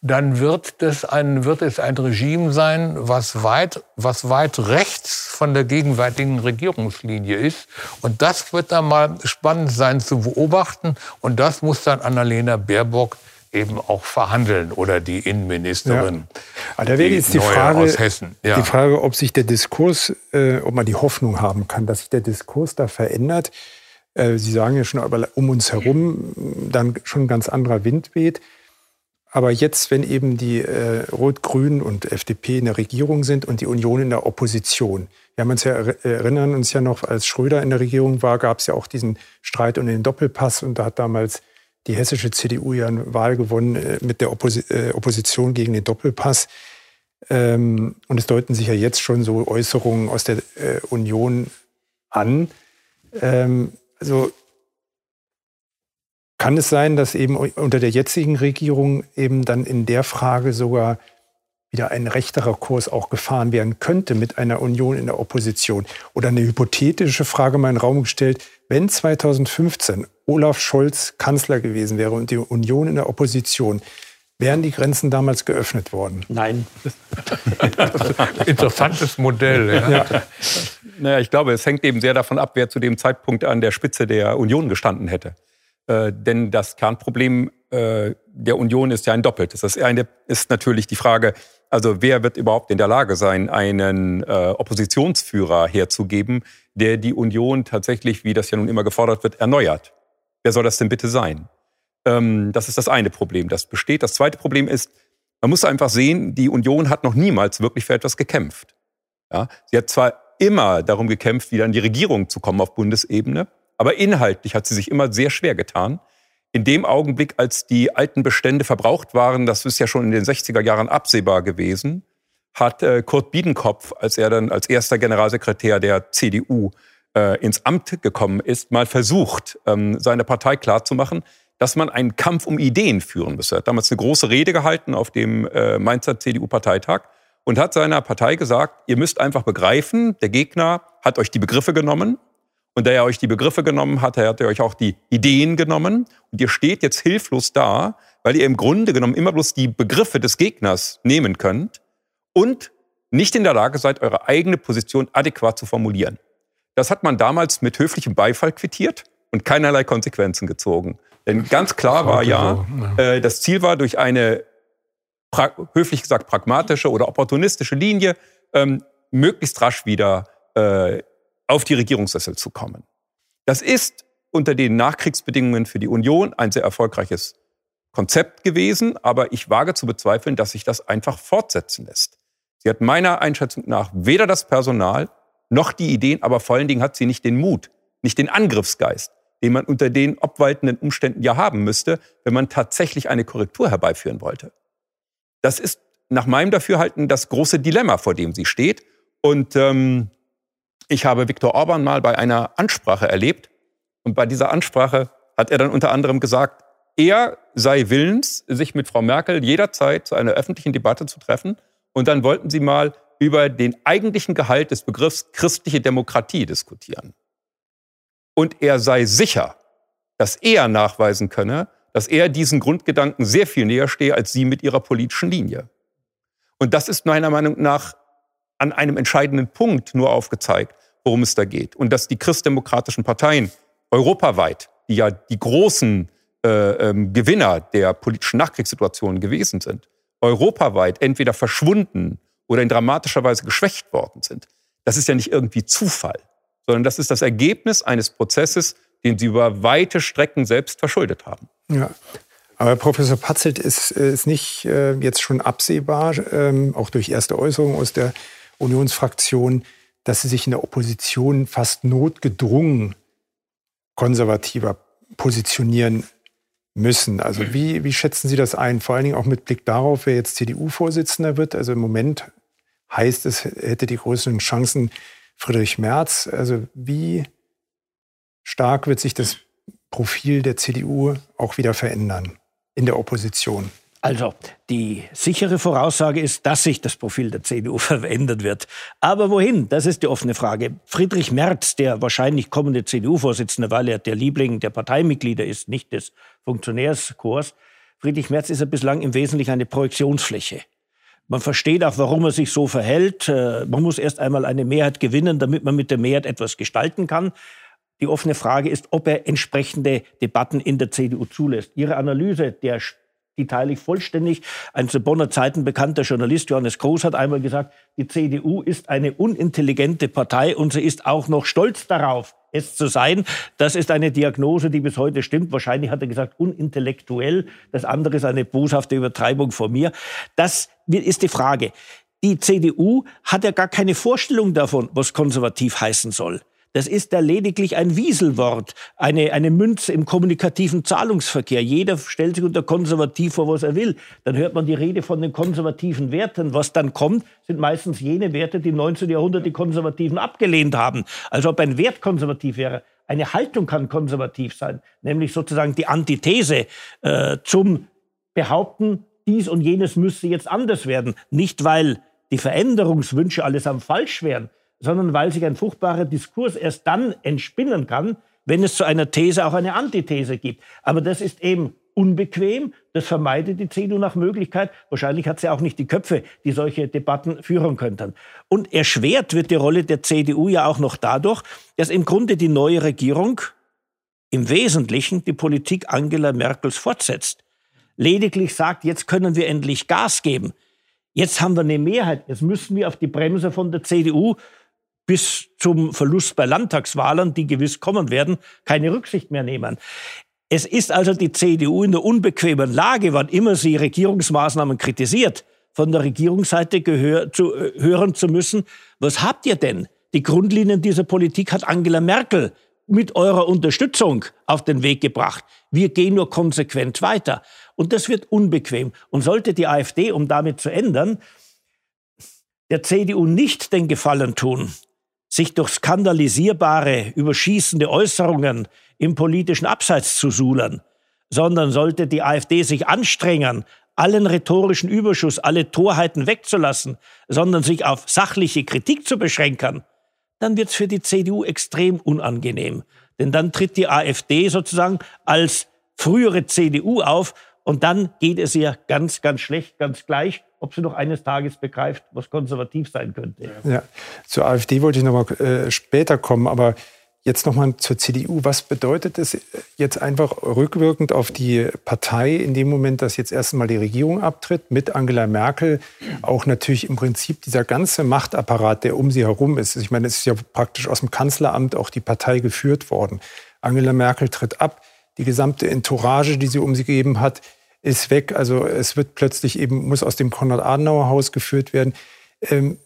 dann wird, das ein, wird es ein Regime sein, was weit, was weit rechts von der gegenwärtigen Regierungslinie ist. Und das wird dann mal spannend sein zu beobachten. Und das muss dann Annalena Baerbock eben auch verhandeln oder die Innenministerin. Ja. Aber da wäre jetzt die Frage, ja. die Frage, ob sich der Diskurs, äh, ob man die Hoffnung haben kann, dass sich der Diskurs da verändert. Äh, Sie sagen ja schon, aber um uns herum dann schon ein ganz anderer Wind weht. Aber jetzt, wenn eben die äh, Rot-Grün und FDP in der Regierung sind und die Union in der Opposition. Wir haben uns ja erinnern uns ja noch, als Schröder in der Regierung war, gab es ja auch diesen Streit um den Doppelpass und da hat damals die hessische CDU ja eine Wahl gewonnen äh, mit der Opposi äh, Opposition gegen den Doppelpass. Ähm, und es deuten sich ja jetzt schon so Äußerungen aus der äh, Union an. Ähm, also kann es sein, dass eben unter der jetzigen Regierung eben dann in der Frage sogar wieder ein rechterer Kurs auch gefahren werden könnte mit einer Union in der Opposition? Oder eine hypothetische Frage mal in den Raum gestellt, wenn 2015 Olaf Scholz Kanzler gewesen wäre und die Union in der Opposition, wären die Grenzen damals geöffnet worden? Nein. Interessantes Modell. Ja. ja. Naja, ich glaube, es hängt eben sehr davon ab, wer zu dem Zeitpunkt an der Spitze der Union gestanden hätte. Äh, denn das Kernproblem äh, der Union ist ja ein doppeltes. Das eine ist natürlich die Frage, Also wer wird überhaupt in der Lage sein, einen äh, Oppositionsführer herzugeben, der die Union tatsächlich, wie das ja nun immer gefordert wird, erneuert? Wer soll das denn bitte sein? Ähm, das ist das eine Problem, das besteht. Das zweite Problem ist, man muss einfach sehen, die Union hat noch niemals wirklich für etwas gekämpft. Ja? Sie hat zwar immer darum gekämpft, wieder in die Regierung zu kommen auf Bundesebene, aber inhaltlich hat sie sich immer sehr schwer getan in dem Augenblick, als die alten Bestände verbraucht waren, das ist ja schon in den 60er Jahren absehbar gewesen, hat äh, Kurt Biedenkopf, als er dann als erster Generalsekretär der CDU äh, ins Amt gekommen ist, mal versucht, ähm, seine Partei klarzumachen, dass man einen Kampf um Ideen führen müsse. Er hat damals eine große Rede gehalten auf dem äh, Mainzer CDU-Parteitag und hat seiner Partei gesagt, ihr müsst einfach begreifen, der Gegner hat euch die Begriffe genommen, und da er euch die Begriffe genommen hat, hat er euch auch die Ideen genommen. Und ihr steht jetzt hilflos da, weil ihr im Grunde genommen immer bloß die Begriffe des Gegners nehmen könnt und nicht in der Lage seid, eure eigene Position adäquat zu formulieren. Das hat man damals mit höflichem Beifall quittiert und keinerlei Konsequenzen gezogen. Denn ganz klar war ja, äh, das Ziel war, durch eine höflich gesagt pragmatische oder opportunistische Linie ähm, möglichst rasch wieder äh, auf die Regierungssessel zu kommen. Das ist unter den Nachkriegsbedingungen für die Union ein sehr erfolgreiches Konzept gewesen, aber ich wage zu bezweifeln, dass sich das einfach fortsetzen lässt. Sie hat meiner Einschätzung nach weder das Personal noch die Ideen, aber vor allen Dingen hat sie nicht den Mut, nicht den Angriffsgeist, den man unter den obwaltenden Umständen ja haben müsste, wenn man tatsächlich eine Korrektur herbeiführen wollte. Das ist nach meinem Dafürhalten das große Dilemma, vor dem sie steht. Und ähm, ich habe Viktor Orban mal bei einer Ansprache erlebt und bei dieser Ansprache hat er dann unter anderem gesagt, er sei willens, sich mit Frau Merkel jederzeit zu einer öffentlichen Debatte zu treffen und dann wollten sie mal über den eigentlichen Gehalt des Begriffs christliche Demokratie diskutieren. Und er sei sicher, dass er nachweisen könne, dass er diesen Grundgedanken sehr viel näher stehe als Sie mit Ihrer politischen Linie. Und das ist meiner Meinung nach an einem entscheidenden Punkt nur aufgezeigt, worum es da geht. Und dass die christdemokratischen Parteien europaweit, die ja die großen äh, ähm, Gewinner der politischen Nachkriegssituation gewesen sind, europaweit entweder verschwunden oder in dramatischer Weise geschwächt worden sind. Das ist ja nicht irgendwie Zufall, sondern das ist das Ergebnis eines Prozesses, den sie über weite Strecken selbst verschuldet haben. Ja. Aber Professor Patzelt ist, ist nicht äh, jetzt schon absehbar, ähm, auch durch erste Äußerungen aus der Unionsfraktion, dass sie sich in der Opposition fast notgedrungen konservativer positionieren müssen. Also wie, wie schätzen Sie das ein? Vor allen Dingen auch mit Blick darauf, wer jetzt CDU-Vorsitzender wird. Also im Moment heißt es, hätte die größeren Chancen Friedrich Merz. Also wie stark wird sich das Profil der CDU auch wieder verändern in der Opposition? Also, die sichere Voraussage ist, dass sich das Profil der CDU verändern wird. Aber wohin? Das ist die offene Frage. Friedrich Merz, der wahrscheinlich kommende CDU-Vorsitzende, weil er der Liebling der Parteimitglieder ist, nicht des Funktionärskurs, Friedrich Merz ist ja bislang im Wesentlichen eine Projektionsfläche. Man versteht auch, warum er sich so verhält. Äh, man muss erst einmal eine Mehrheit gewinnen, damit man mit der Mehrheit etwas gestalten kann. Die offene Frage ist, ob er entsprechende Debatten in der CDU zulässt. Ihre Analyse der die teile ich vollständig. Ein zu Bonner Zeiten bekannter Journalist, Johannes Groß, hat einmal gesagt, die CDU ist eine unintelligente Partei und sie ist auch noch stolz darauf, es zu sein. Das ist eine Diagnose, die bis heute stimmt. Wahrscheinlich hat er gesagt, unintellektuell. Das andere ist eine boshafte Übertreibung von mir. Das ist die Frage. Die CDU hat ja gar keine Vorstellung davon, was konservativ heißen soll. Das ist da lediglich ein Wieselwort, eine, eine Münze im kommunikativen Zahlungsverkehr. Jeder stellt sich unter konservativ vor, was er will. Dann hört man die Rede von den konservativen Werten. Was dann kommt, sind meistens jene Werte, die im 19. Jahrhundert die Konservativen abgelehnt haben. Also ob ein Wert konservativ wäre. Eine Haltung kann konservativ sein, nämlich sozusagen die Antithese äh, zum Behaupten, dies und jenes müsste jetzt anders werden. Nicht, weil die Veränderungswünsche allesamt falsch wären, sondern weil sich ein fruchtbarer Diskurs erst dann entspinnen kann, wenn es zu einer These auch eine Antithese gibt. Aber das ist eben unbequem, das vermeidet die CDU nach Möglichkeit. Wahrscheinlich hat sie auch nicht die Köpfe, die solche Debatten führen könnten. Und erschwert wird die Rolle der CDU ja auch noch dadurch, dass im Grunde die neue Regierung im Wesentlichen die Politik Angela Merkels fortsetzt. Lediglich sagt, jetzt können wir endlich Gas geben. Jetzt haben wir eine Mehrheit. Jetzt müssen wir auf die Bremse von der CDU bis zum Verlust bei Landtagswahlen, die gewiss kommen werden, keine Rücksicht mehr nehmen. Es ist also die CDU in der unbequemen Lage, wann immer sie Regierungsmaßnahmen kritisiert, von der Regierungsseite gehör, zu, äh, hören zu müssen, was habt ihr denn? Die Grundlinien dieser Politik hat Angela Merkel mit eurer Unterstützung auf den Weg gebracht. Wir gehen nur konsequent weiter. Und das wird unbequem. Und sollte die AfD, um damit zu ändern, der CDU nicht den Gefallen tun, sich durch skandalisierbare, überschießende Äußerungen im politischen Abseits zu suhlen, sondern sollte die AfD sich anstrengen, allen rhetorischen Überschuss, alle Torheiten wegzulassen, sondern sich auf sachliche Kritik zu beschränken, dann wird es für die CDU extrem unangenehm. Denn dann tritt die AfD sozusagen als frühere CDU auf und dann geht es ihr ganz, ganz schlecht, ganz gleich, ob sie noch eines Tages begreift, was konservativ sein könnte. Ja, zur AfD wollte ich noch mal äh, später kommen, aber Jetzt nochmal zur CDU. Was bedeutet es jetzt einfach rückwirkend auf die Partei in dem Moment, dass jetzt erstmal die Regierung abtritt, mit Angela Merkel, auch natürlich im Prinzip dieser ganze Machtapparat, der um sie herum ist. Ich meine, es ist ja praktisch aus dem Kanzleramt auch die Partei geführt worden. Angela Merkel tritt ab, die gesamte Entourage, die sie um sie gegeben hat, ist weg. Also es wird plötzlich eben, muss aus dem Konrad-Adenauer-Haus geführt werden. Ähm,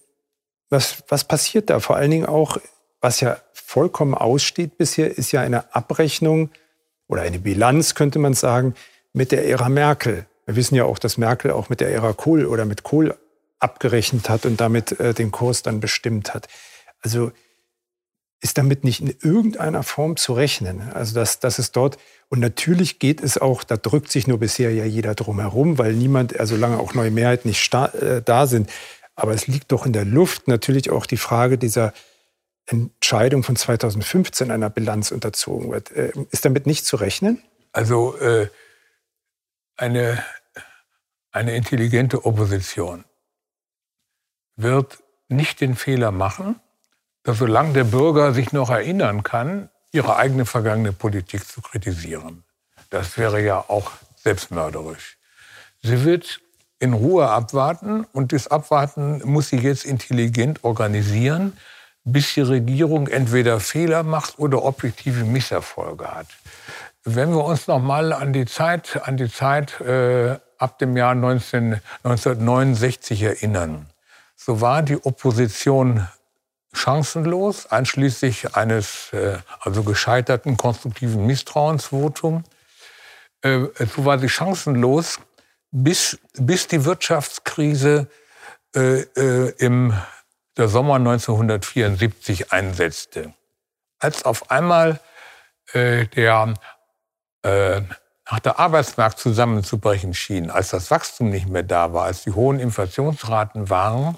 was, was passiert da? Vor allen Dingen auch, was ja vollkommen aussteht bisher, ist ja eine Abrechnung oder eine Bilanz, könnte man sagen, mit der Ära Merkel. Wir wissen ja auch, dass Merkel auch mit der Ära Kohl oder mit Kohl abgerechnet hat und damit äh, den Kurs dann bestimmt hat. Also ist damit nicht in irgendeiner Form zu rechnen. Also dass, dass es dort, und natürlich geht es auch, da drückt sich nur bisher ja jeder drum herum, weil niemand, also solange auch neue Mehrheiten nicht äh, da sind. Aber es liegt doch in der Luft natürlich auch die Frage dieser Entscheidung von 2015 einer Bilanz unterzogen wird. Äh, ist damit nicht zu rechnen? Also äh, eine, eine intelligente Opposition wird nicht den Fehler machen, dass solange der Bürger sich noch erinnern kann, ihre eigene vergangene Politik zu kritisieren. Das wäre ja auch selbstmörderisch. Sie wird in Ruhe abwarten und das Abwarten muss sie jetzt intelligent organisieren, bis die Regierung entweder Fehler macht oder objektive Misserfolge hat. Wenn wir uns noch mal an die Zeit, an die Zeit äh, ab dem Jahr 19, 1969 erinnern, so war die Opposition chancenlos, einschließlich eines äh, also gescheiterten konstruktiven Misstrauensvotums. Äh, so war sie chancenlos, bis, bis die Wirtschaftskrise äh, äh im der Sommer 1974 einsetzte. Als auf einmal äh, der, äh, nach der Arbeitsmarkt zusammenzubrechen schien, als das Wachstum nicht mehr da war, als die hohen Inflationsraten waren,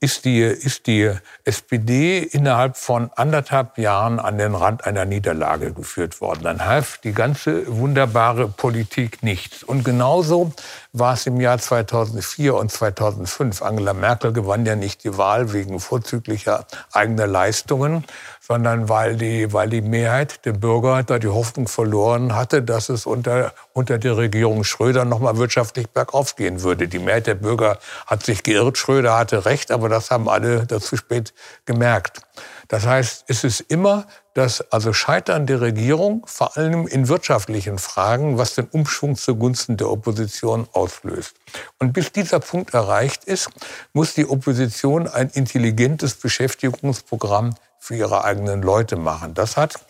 ist die, ist die SPD innerhalb von anderthalb Jahren an den Rand einer Niederlage geführt worden. Dann half die ganze wunderbare Politik nichts. Und genauso war es im Jahr 2004 und 2005. Angela Merkel gewann ja nicht die Wahl wegen vorzüglicher eigener Leistungen, sondern weil die, weil die Mehrheit der Bürger da die Hoffnung verloren hatte, dass es unter, unter der Regierung Schröder nochmal wirtschaftlich bergauf gehen würde. Die Mehrheit der Bürger hat sich geirrt, Schröder hatte recht, aber das haben alle dazu spät gemerkt. Das heißt, es ist immer das also Scheitern der Regierung, vor allem in wirtschaftlichen Fragen, was den Umschwung zugunsten der Opposition auslöst. Und bis dieser Punkt erreicht ist, muss die Opposition ein intelligentes Beschäftigungsprogramm für ihre eigenen Leute machen. Das hat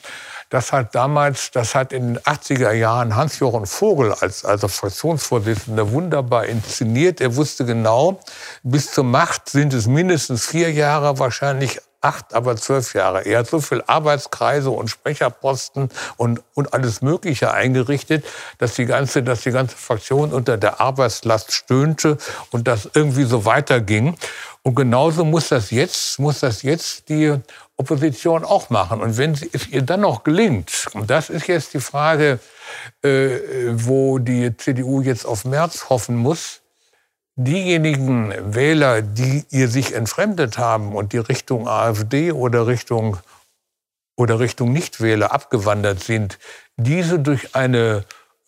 das hat damals, das hat in den 80er Jahren Hans-Jochen Vogel als, als Fraktionsvorsitzender wunderbar inszeniert. Er wusste genau, bis zur Macht sind es mindestens vier Jahre, wahrscheinlich acht, aber zwölf Jahre. Er hat so viel Arbeitskreise und Sprecherposten und, und alles Mögliche eingerichtet, dass die ganze, dass die ganze Fraktion unter der Arbeitslast stöhnte und das irgendwie so weiterging. Und genauso muss das jetzt, muss das jetzt die Opposition auch machen. Und wenn es ihr dann noch gelingt, und das ist jetzt die Frage, äh, wo die CDU jetzt auf März hoffen muss, diejenigen Wähler, die ihr sich entfremdet haben und die Richtung AfD oder Richtung, oder Richtung Nichtwähler abgewandert sind, diese durch eine,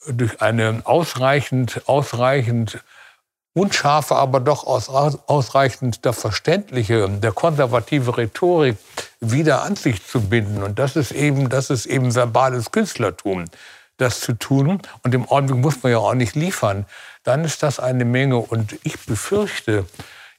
durch eine ausreichend, ausreichend unscharfe, aber doch aus, ausreichend der verständliche, der konservative Rhetorik wieder an sich zu binden. Und das ist eben, das ist eben verbales Künstlertum, das zu tun. Und im Augenblick muss man ja auch nicht liefern. Dann ist das eine Menge. Und ich befürchte,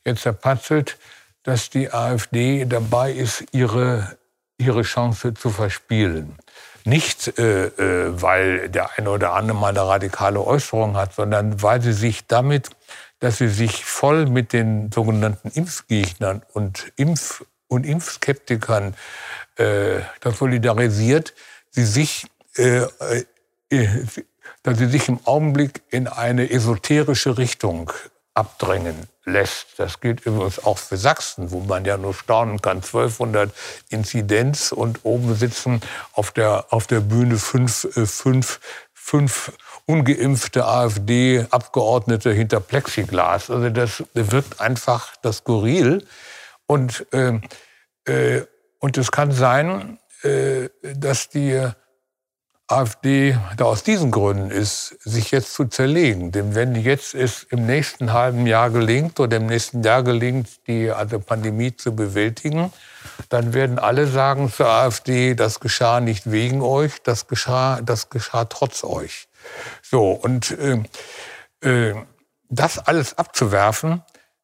jetzt Herr Patzelt, dass die AfD dabei ist, ihre, ihre Chance zu verspielen. Nicht, äh, äh, weil der eine oder andere mal eine radikale Äußerung hat, sondern weil sie sich damit, dass sie sich voll mit den sogenannten Impfgegnern und, Impf und Impfskeptikern äh, solidarisiert, sie sich, äh, äh, dass sie sich im Augenblick in eine esoterische Richtung abdrängen lässt. Das gilt übrigens auch für Sachsen, wo man ja nur staunen kann. 1200 Inzidenz und oben sitzen auf der, auf der Bühne fünf, äh, fünf, fünf ungeimpfte AfD-Abgeordnete hinter Plexiglas. Also das wirkt einfach das skurril. Und, äh, äh, und es kann sein, äh, dass die AfD da aus diesen Gründen ist, sich jetzt zu zerlegen. Denn wenn jetzt es im nächsten halben Jahr gelingt oder im nächsten Jahr gelingt, die also Pandemie zu bewältigen, dann werden alle sagen zur AfD, das geschah nicht wegen euch, das geschah, das geschah trotz euch. So, und äh, äh, das alles abzuwerfen,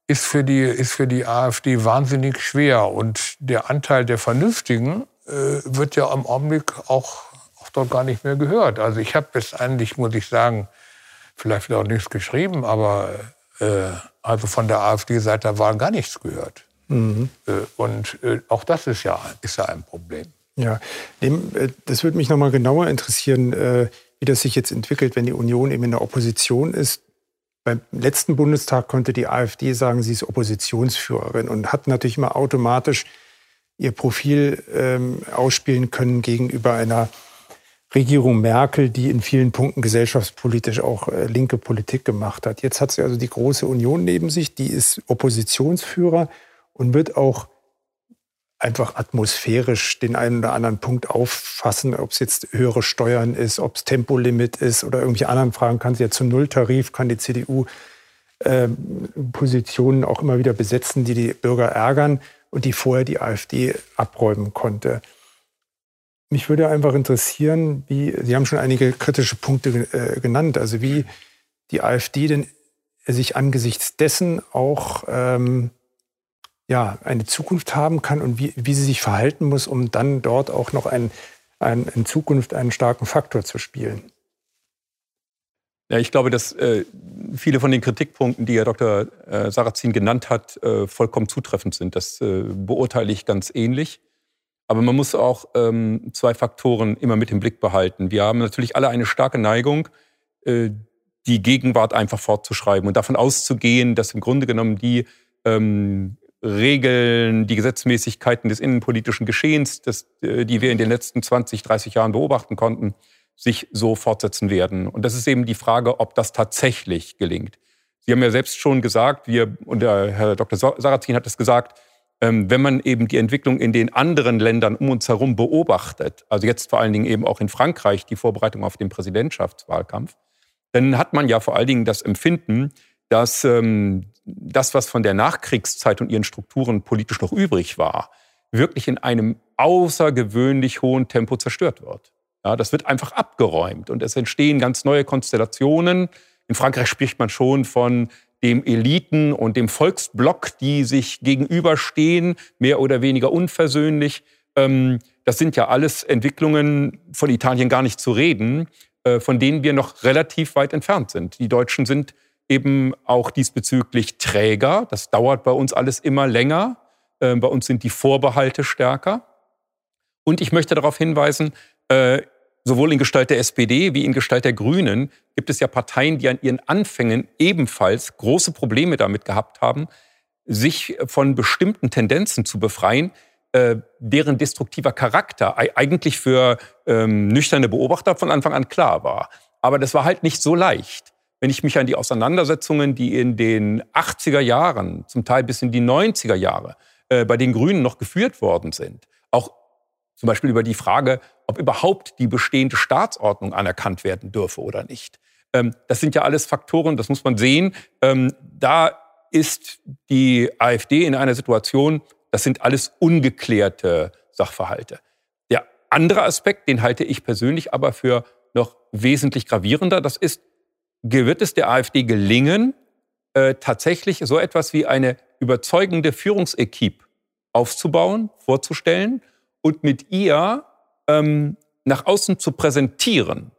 ist für, die, ist für die AfD wahnsinnig schwer. Und der Anteil der Vernünftigen äh, wird ja im Augenblick auch dort gar nicht mehr gehört. Also ich habe jetzt eigentlich, muss ich sagen, vielleicht auch nichts geschrieben, aber äh, also von der AfD-Seite war gar nichts gehört. Mhm. Äh, und äh, auch das ist ja, ist ja ein Problem. Ja, das würde mich noch mal genauer interessieren, wie das sich jetzt entwickelt, wenn die Union eben in der Opposition ist. Beim letzten Bundestag konnte die AfD sagen, sie ist Oppositionsführerin und hat natürlich immer automatisch ihr Profil ähm, ausspielen können gegenüber einer Regierung Merkel, die in vielen Punkten gesellschaftspolitisch auch äh, linke Politik gemacht hat. Jetzt hat sie also die Große Union neben sich, die ist Oppositionsführer und wird auch einfach atmosphärisch den einen oder anderen Punkt auffassen, ob es jetzt höhere Steuern ist, ob es Tempolimit ist oder irgendwelche anderen Fragen, kann sie ja zum Nulltarif, kann die CDU äh, Positionen auch immer wieder besetzen, die die Bürger ärgern und die vorher die AfD abräumen konnte. Mich würde einfach interessieren, wie, Sie haben schon einige kritische Punkte äh, genannt, also wie die AfD denn sich angesichts dessen auch ähm, ja, eine Zukunft haben kann und wie, wie sie sich verhalten muss, um dann dort auch noch ein, ein, in Zukunft einen starken Faktor zu spielen. Ja, ich glaube, dass äh, viele von den Kritikpunkten, die Herr Dr. Äh, Sarrazin genannt hat, äh, vollkommen zutreffend sind. Das äh, beurteile ich ganz ähnlich. Aber man muss auch ähm, zwei Faktoren immer mit im Blick behalten. Wir haben natürlich alle eine starke Neigung, äh, die Gegenwart einfach fortzuschreiben und davon auszugehen, dass im Grunde genommen die ähm, Regeln, die Gesetzmäßigkeiten des innenpolitischen Geschehens, das, äh, die wir in den letzten 20, 30 Jahren beobachten konnten, sich so fortsetzen werden. Und das ist eben die Frage, ob das tatsächlich gelingt. Sie haben ja selbst schon gesagt, wir, und der Herr Dr. Sarrazin hat es gesagt, ähm, wenn man eben die Entwicklung in den anderen Ländern um uns herum beobachtet, also jetzt vor allen Dingen eben auch in Frankreich die Vorbereitung auf den Präsidentschaftswahlkampf, dann hat man ja vor allen Dingen das Empfinden, dass ähm, das, was von der Nachkriegszeit und ihren Strukturen politisch noch übrig war, wirklich in einem außergewöhnlich hohen Tempo zerstört wird. Ja, das wird einfach abgeräumt und es entstehen ganz neue Konstellationen. In Frankreich spricht man schon von dem Eliten und dem Volksblock, die sich gegenüberstehen, mehr oder weniger unversöhnlich. Ähm, das sind ja alles Entwicklungen von Italien gar nicht zu reden, äh, von denen wir noch relativ weit entfernt sind. Die Deutschen sind eben auch diesbezüglich träger. Das dauert bei uns alles immer länger. Äh, bei uns sind die Vorbehalte stärker. Und ich möchte darauf hinweisen, äh, sowohl in Gestalt der SPD wie in Gestalt der Grünen gibt es ja Parteien, die an ihren Anfängen ebenfalls große Probleme damit gehabt haben, sich von bestimmten Tendenzen zu befreien, äh, deren destruktiver Charakter eigentlich für ähm, nüchterne Beobachter von Anfang an klar war. Aber das war halt nicht so leicht. Wenn ich mich an die Auseinandersetzungen, die in den 80er Jahren, zum Teil bis in die 90er Jahre, äh, bei den Grünen noch geführt worden sind, auch zum Beispiel über die Frage, ob überhaupt die bestehende Staatsordnung anerkannt werden dürfe oder nicht. Ähm, das sind ja alles Faktoren, das muss man sehen, ähm, da ist die AfD in einer Situation, das sind alles ungeklärte Sachverhalte. Der andere Aspekt, den halte ich persönlich aber für noch wesentlich gravierender, das ist, wird es der AfD gelingen, äh, tatsächlich so etwas wie eine überzeugende Führungsequipe aufzubauen, vorzustellen und mit ihr ähm, nach außen zu präsentieren.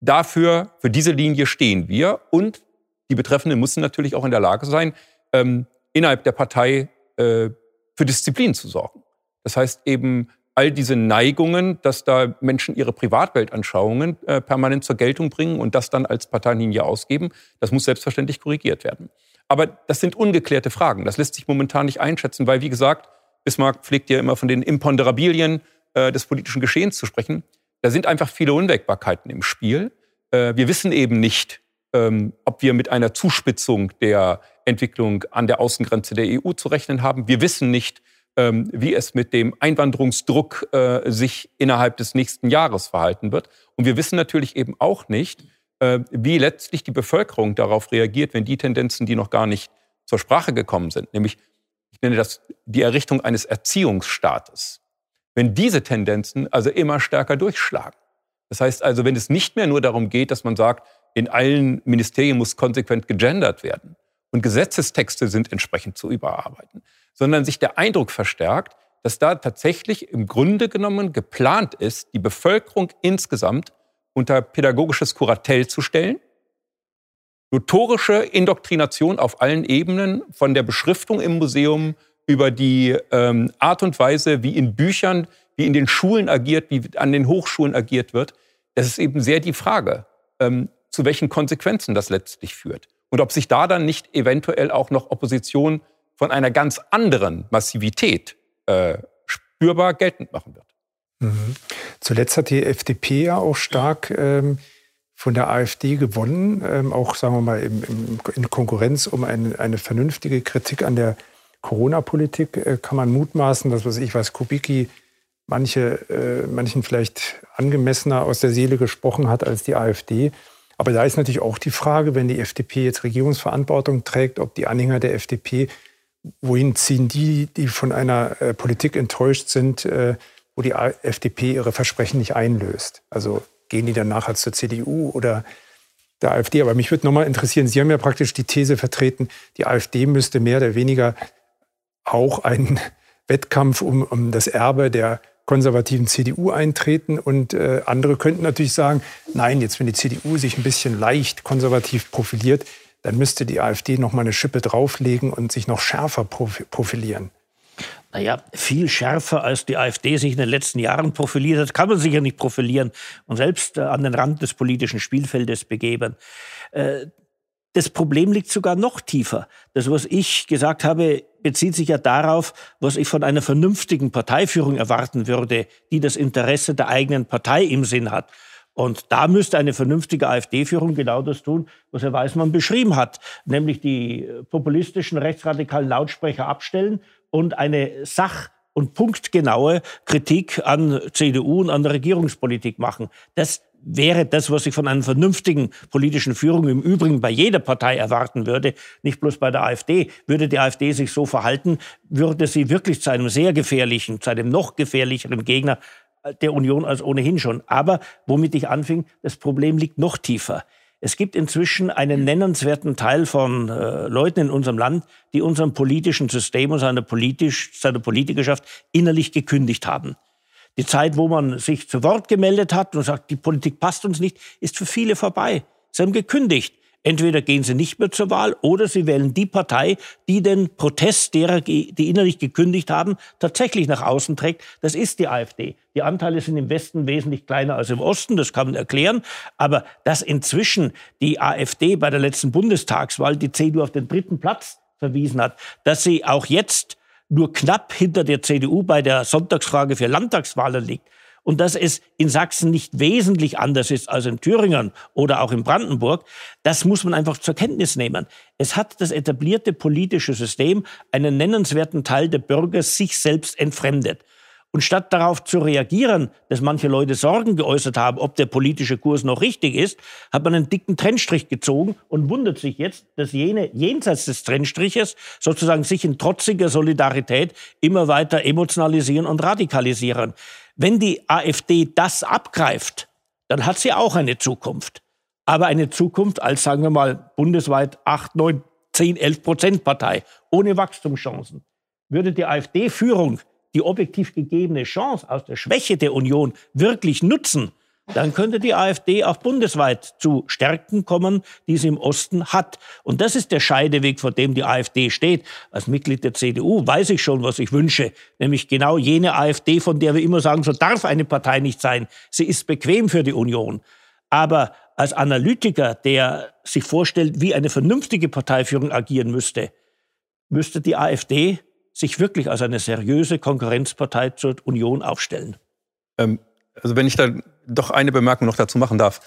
Dafür, für diese Linie stehen wir und die Betreffenden müssen natürlich auch in der Lage sein, ähm, innerhalb der Partei äh, für Disziplin zu sorgen. Das heißt eben all diese Neigungen, dass da Menschen ihre Privatweltanschauungen äh, permanent zur Geltung bringen und das dann als Parteilinie ausgeben, das muss selbstverständlich korrigiert werden. Aber das sind ungeklärte Fragen. Das lässt sich momentan nicht einschätzen, weil, wie gesagt, Bismarck pflegt ja immer von den Imponderabilien äh, des politischen Geschehens zu sprechen. Da sind einfach viele Unwägbarkeiten im Spiel. Äh, wir wissen eben nicht, ähm, ob wir mit einer Zuspitzung der Entwicklung an der Außengrenze der EU zu rechnen haben. Wir wissen nicht, ähm, wie es mit dem Einwanderungsdruck äh, sich innerhalb des nächsten Jahres verhalten wird. Und wir wissen natürlich eben auch nicht, äh, wie letztlich die Bevölkerung darauf reagiert, wenn die Tendenzen, die noch gar nicht zur Sprache gekommen sind, nämlich, ich nenne das die Errichtung eines Erziehungsstaates, wenn diese Tendenzen also immer stärker durchschlagen. Das heißt also, wenn es nicht mehr nur darum geht, dass man sagt, in allen Ministerien muss konsequent gegendert werden und Gesetzestexte sind entsprechend zu überarbeiten, sondern sich der Eindruck verstärkt, dass da tatsächlich im Grunde genommen geplant ist, die Bevölkerung insgesamt unter pädagogisches Kuratell zu stellen, notorische Indoktrination auf allen Ebenen, von der Beschriftung im Museum über die ähm, Art und Weise, wie in Büchern, wie in den Schulen agiert, wie an den Hochschulen agiert wird. Das ist eben sehr die Frage, ähm, zu welchen Konsequenzen das letztlich führt. Und ob sich da dann nicht eventuell auch noch Opposition von einer ganz anderen Massivität äh, spürbar geltend machen wird. Mhm. Zuletzt hat die FDP ja auch stark ähm, von der AfD gewonnen, ähm, auch sagen wir mal im, im, in Konkurrenz um eine, eine vernünftige Kritik an der Corona-Politik äh, kann man mutmaßen, dass was ich weiß, Kubicki manche, äh, manchen vielleicht angemessener aus der Seele gesprochen hat als die AfD. Aber da ist natürlich auch die Frage, wenn die FDP jetzt Regierungsverantwortung trägt, ob die Anhänger der FDP, wohin ziehen die, die von einer äh, Politik enttäuscht sind, äh, wo die FDP ihre Versprechen nicht einlöst? Also gehen die dann nachher zur CDU oder der AfD? Aber mich würde nochmal interessieren, Sie haben ja praktisch die These vertreten, die AfD müsste mehr oder weniger auch einen Wettkampf um, um das Erbe der konservativen CDU eintreten. Und äh, andere könnten natürlich sagen, nein, jetzt wenn die CDU sich ein bisschen leicht konservativ profiliert, dann müsste die AfD noch mal eine Schippe drauflegen und sich noch schärfer profilieren. Naja, viel schärfer als die AfD sich in den letzten Jahren profiliert hat, kann man sich ja nicht profilieren und selbst äh, an den Rand des politischen Spielfeldes begeben. Äh, das Problem liegt sogar noch tiefer. Das, was ich gesagt habe, bezieht sich ja darauf, was ich von einer vernünftigen Parteiführung erwarten würde, die das Interesse der eigenen Partei im Sinn hat. Und da müsste eine vernünftige AfD-Führung genau das tun, was Herr Weismann beschrieben hat, nämlich die populistischen rechtsradikalen Lautsprecher abstellen und eine sach- und punktgenaue Kritik an CDU und an der Regierungspolitik machen. Das wäre das, was ich von einer vernünftigen politischen Führung im Übrigen bei jeder Partei erwarten würde, nicht bloß bei der AfD. Würde die AfD sich so verhalten, würde sie wirklich zu einem sehr gefährlichen, zu einem noch gefährlicheren Gegner der Union als ohnehin schon. Aber womit ich anfing, das Problem liegt noch tiefer. Es gibt inzwischen einen nennenswerten Teil von äh, Leuten in unserem Land, die unserem politischen System und seiner, politisch, seiner Politikerschaft innerlich gekündigt haben. Die Zeit, wo man sich zu Wort gemeldet hat und sagt, die Politik passt uns nicht, ist für viele vorbei. Sie haben gekündigt. Entweder gehen sie nicht mehr zur Wahl oder sie wählen die Partei, die den Protest derer, die innerlich gekündigt haben, tatsächlich nach außen trägt. Das ist die AfD. Die Anteile sind im Westen wesentlich kleiner als im Osten, das kann man erklären. Aber dass inzwischen die AfD bei der letzten Bundestagswahl die CDU auf den dritten Platz verwiesen hat, dass sie auch jetzt nur knapp hinter der CDU bei der Sonntagsfrage für Landtagswahlen liegt und dass es in Sachsen nicht wesentlich anders ist als in Thüringen oder auch in Brandenburg, das muss man einfach zur Kenntnis nehmen. Es hat das etablierte politische System einen nennenswerten Teil der Bürger sich selbst entfremdet. Und statt darauf zu reagieren, dass manche Leute Sorgen geäußert haben, ob der politische Kurs noch richtig ist, hat man einen dicken Trennstrich gezogen und wundert sich jetzt, dass jene jenseits des Trennstriches sozusagen sich in trotziger Solidarität immer weiter emotionalisieren und radikalisieren. Wenn die AfD das abgreift, dann hat sie auch eine Zukunft. Aber eine Zukunft als, sagen wir mal, bundesweit 8, 9, 10, 11 Prozent Partei ohne Wachstumschancen. Würde die AfD-Führung die objektiv gegebene Chance aus der Schwäche der Union wirklich nutzen, dann könnte die AfD auch bundesweit zu Stärken kommen, die sie im Osten hat. Und das ist der Scheideweg, vor dem die AfD steht. Als Mitglied der CDU weiß ich schon, was ich wünsche, nämlich genau jene AfD, von der wir immer sagen, so darf eine Partei nicht sein. Sie ist bequem für die Union. Aber als Analytiker, der sich vorstellt, wie eine vernünftige Parteiführung agieren müsste, müsste die AfD sich wirklich als eine seriöse Konkurrenzpartei zur Union aufstellen. Ähm, also wenn ich da doch eine Bemerkung noch dazu machen darf.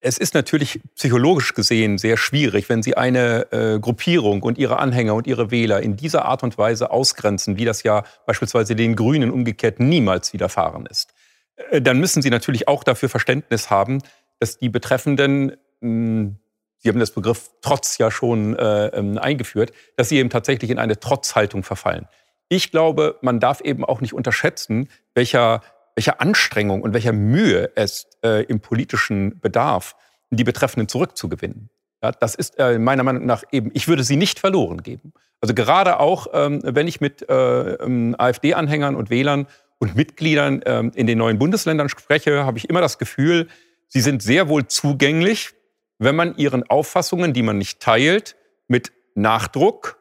Es ist natürlich psychologisch gesehen sehr schwierig, wenn Sie eine äh, Gruppierung und ihre Anhänger und ihre Wähler in dieser Art und Weise ausgrenzen, wie das ja beispielsweise den Grünen umgekehrt niemals widerfahren ist. Äh, dann müssen Sie natürlich auch dafür Verständnis haben, dass die Betreffenden mh, hm, Sie haben das Begriff Trotz ja schon äh, ähm, eingeführt, dass sie eben tatsächlich in eine Trotzhaltung verfallen. Ich glaube, man darf eben auch nicht unterschätzen, welcher, welcher Anstrengung und welcher Mühe es äh, im politischen Bedarf, die Betreffenden zurückzugewinnen. Ja, das ist äh, meiner Meinung nach eben, ich würde sie nicht verloren geben. Also gerade auch, ähm, wenn ich mit äh, ähm, AfD-Anhängern und Wählern und Mitgliedern ähm, in den neuen Bundesländern spreche, habe ich immer das Gefühl, sie sind sehr wohl zugänglich wenn man ihren Auffassungen, die man nicht teilt, mit Nachdruck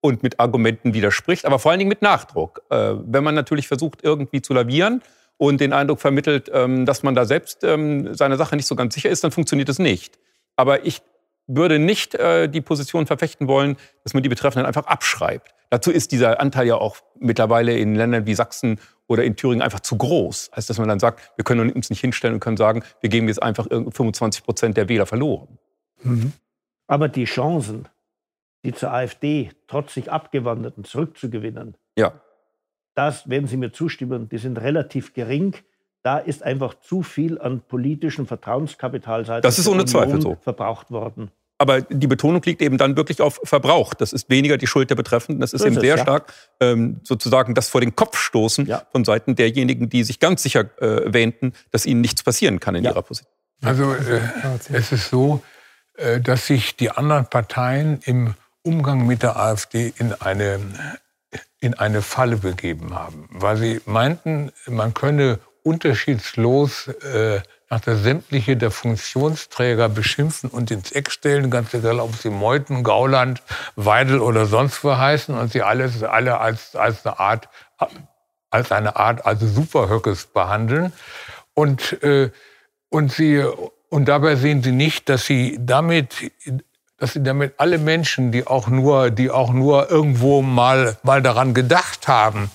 und mit Argumenten widerspricht, aber vor allen Dingen mit Nachdruck. Äh, wenn man natürlich versucht, irgendwie zu lavieren und den Eindruck vermittelt, ähm, dass man da selbst ähm, seiner Sache nicht so ganz sicher ist, dann funktioniert es nicht. Aber ich würde nicht äh, die Position verfechten wollen, dass man die Betreffenden einfach abschreibt. Dazu ist dieser Anteil ja auch mittlerweile in Ländern wie Sachsen oder in Thüringen einfach zu groß, als dass man dann sagt, wir können uns nicht hinstellen und können sagen, wir geben jetzt einfach 25 Prozent der Wähler verloren. Mhm. Aber die Chancen, die zur AfD trotzig Abgewanderten zurückzugewinnen, ja. das werden Sie mir zustimmen, die sind relativ gering. Da ist einfach zu viel an politischem Vertrauenskapital das ist ohne Zweifel so. verbraucht worden. Aber die Betonung liegt eben dann wirklich auf Verbrauch. Das ist weniger die Schuld der Betreffenden. Das ist, das eben sehr ja. stark ähm, sozusagen das vor den Kopf stoßen ja. von Seiten derjenigen, die sich ganz sicher äh, wähnten, dass ihnen nichts passieren kann in ja. ihrer Position. Also äh, es ist so, äh, dass sich die anderen Parteien im Umgang mit der AfD in eine, in eine Falle begeben haben, weil sie meinten, man könne unterschiedslos äh, nach der sämtliche der Funktionsträger beschimpfen und ins Eck stellen, ganz egal, ob sie Meuthen, Gauland, Weidel oder sonst wo heißen und sie alles, alle als, als eine Art, als eine Art, also Superhöckes behandeln. Und, äh, und sie, und dabei sehen sie nicht, dass sie damit, dass sie damit alle Menschen, die auch nur, die auch nur irgendwo mal, mal daran gedacht haben,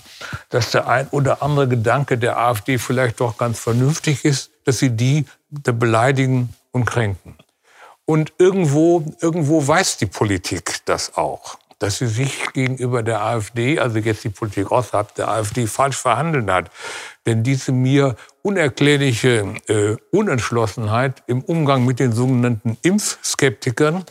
dass der ein oder andere Gedanke der AfD vielleicht doch ganz vernünftig ist, dass sie die beleidigen und kränken. Und irgendwo, irgendwo weiß die Politik das auch, dass sie sich gegenüber der AfD, also jetzt die Politik außerhalb der AfD, falsch verhandeln hat. Denn diese mir unerklärliche äh, Unentschlossenheit im Umgang mit den sogenannten Impfskeptikern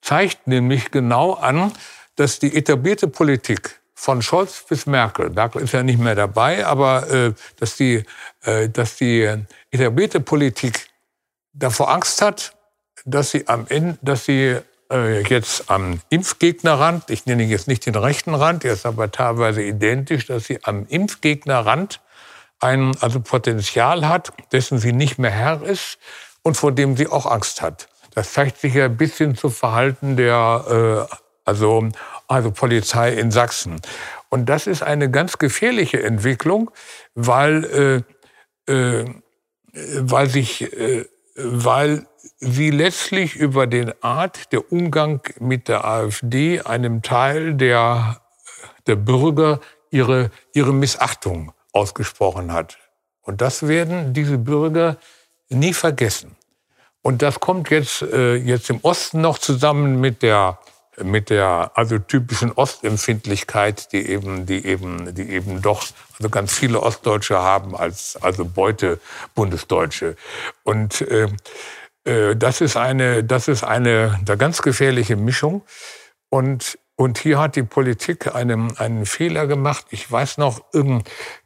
zeigt nämlich genau an, dass die etablierte Politik von Scholz bis Merkel, Merkel ist ja nicht mehr dabei, aber äh, dass, die, äh, dass die etablierte Politik davor Angst hat, dass sie am Ende, dass sie äh, jetzt am Impfgegnerrand, ich nenne jetzt nicht den rechten Rand, der ist aber teilweise identisch, dass sie am Impfgegnerrand ein also Potenzial hat, dessen sie nicht mehr Herr ist und vor dem sie auch Angst hat. Das zeigt sich ja ein bisschen zu Verhalten der äh, also, also Polizei in Sachsen. Und das ist eine ganz gefährliche Entwicklung, weil, äh, äh, weil, sich, äh, weil sie letztlich über den Art der Umgang mit der AfD einem Teil der, der Bürger ihre, ihre Missachtung ausgesprochen hat. Und das werden diese Bürger nie vergessen. Und das kommt jetzt, äh, jetzt im Osten noch zusammen mit der mit der also typischen Ostempfindlichkeit, die eben, die eben, die eben doch also ganz viele Ostdeutsche haben als also Beute Bundesdeutsche. Und äh, äh, das ist eine, das ist eine, eine ganz gefährliche Mischung. Und und hier hat die Politik einen, einen Fehler gemacht. Ich weiß noch,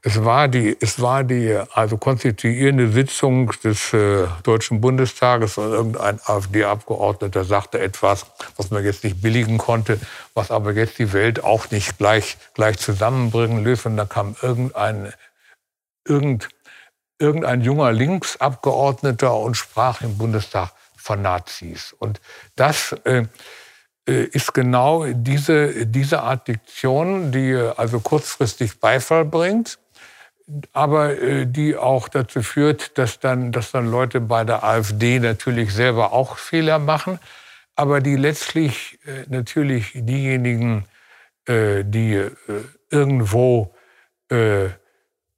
es war die, es war die also konstituierende Sitzung des äh, Deutschen Bundestages und irgendein AfD-Abgeordneter sagte etwas, was man jetzt nicht billigen konnte, was aber jetzt die Welt auch nicht gleich, gleich zusammenbringen löst. Und da kam irgendein, irgend, irgendein junger Linksabgeordneter und sprach im Bundestag von Nazis. Und das, äh, ist genau diese, diese Art Diktion, die also kurzfristig Beifall bringt, aber äh, die auch dazu führt, dass dann, dass dann Leute bei der AfD natürlich selber auch Fehler machen, aber die letztlich äh, natürlich diejenigen, die irgendwo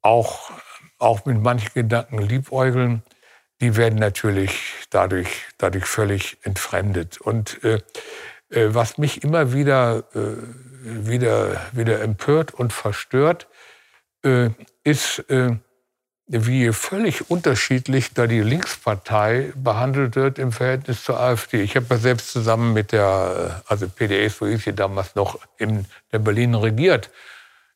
auch, auch mit manchen Gedanken liebäugeln, die werden natürlich dadurch, dadurch völlig entfremdet. Und äh, was mich immer wieder, äh, wieder, wieder empört und verstört, äh, ist, wie völlig unterschiedlich da die Linkspartei behandelt wird im Verhältnis zur AfD. Ich habe ja selbst zusammen mit der, also PDS, so hieß sie damals noch, in der Berlin regiert.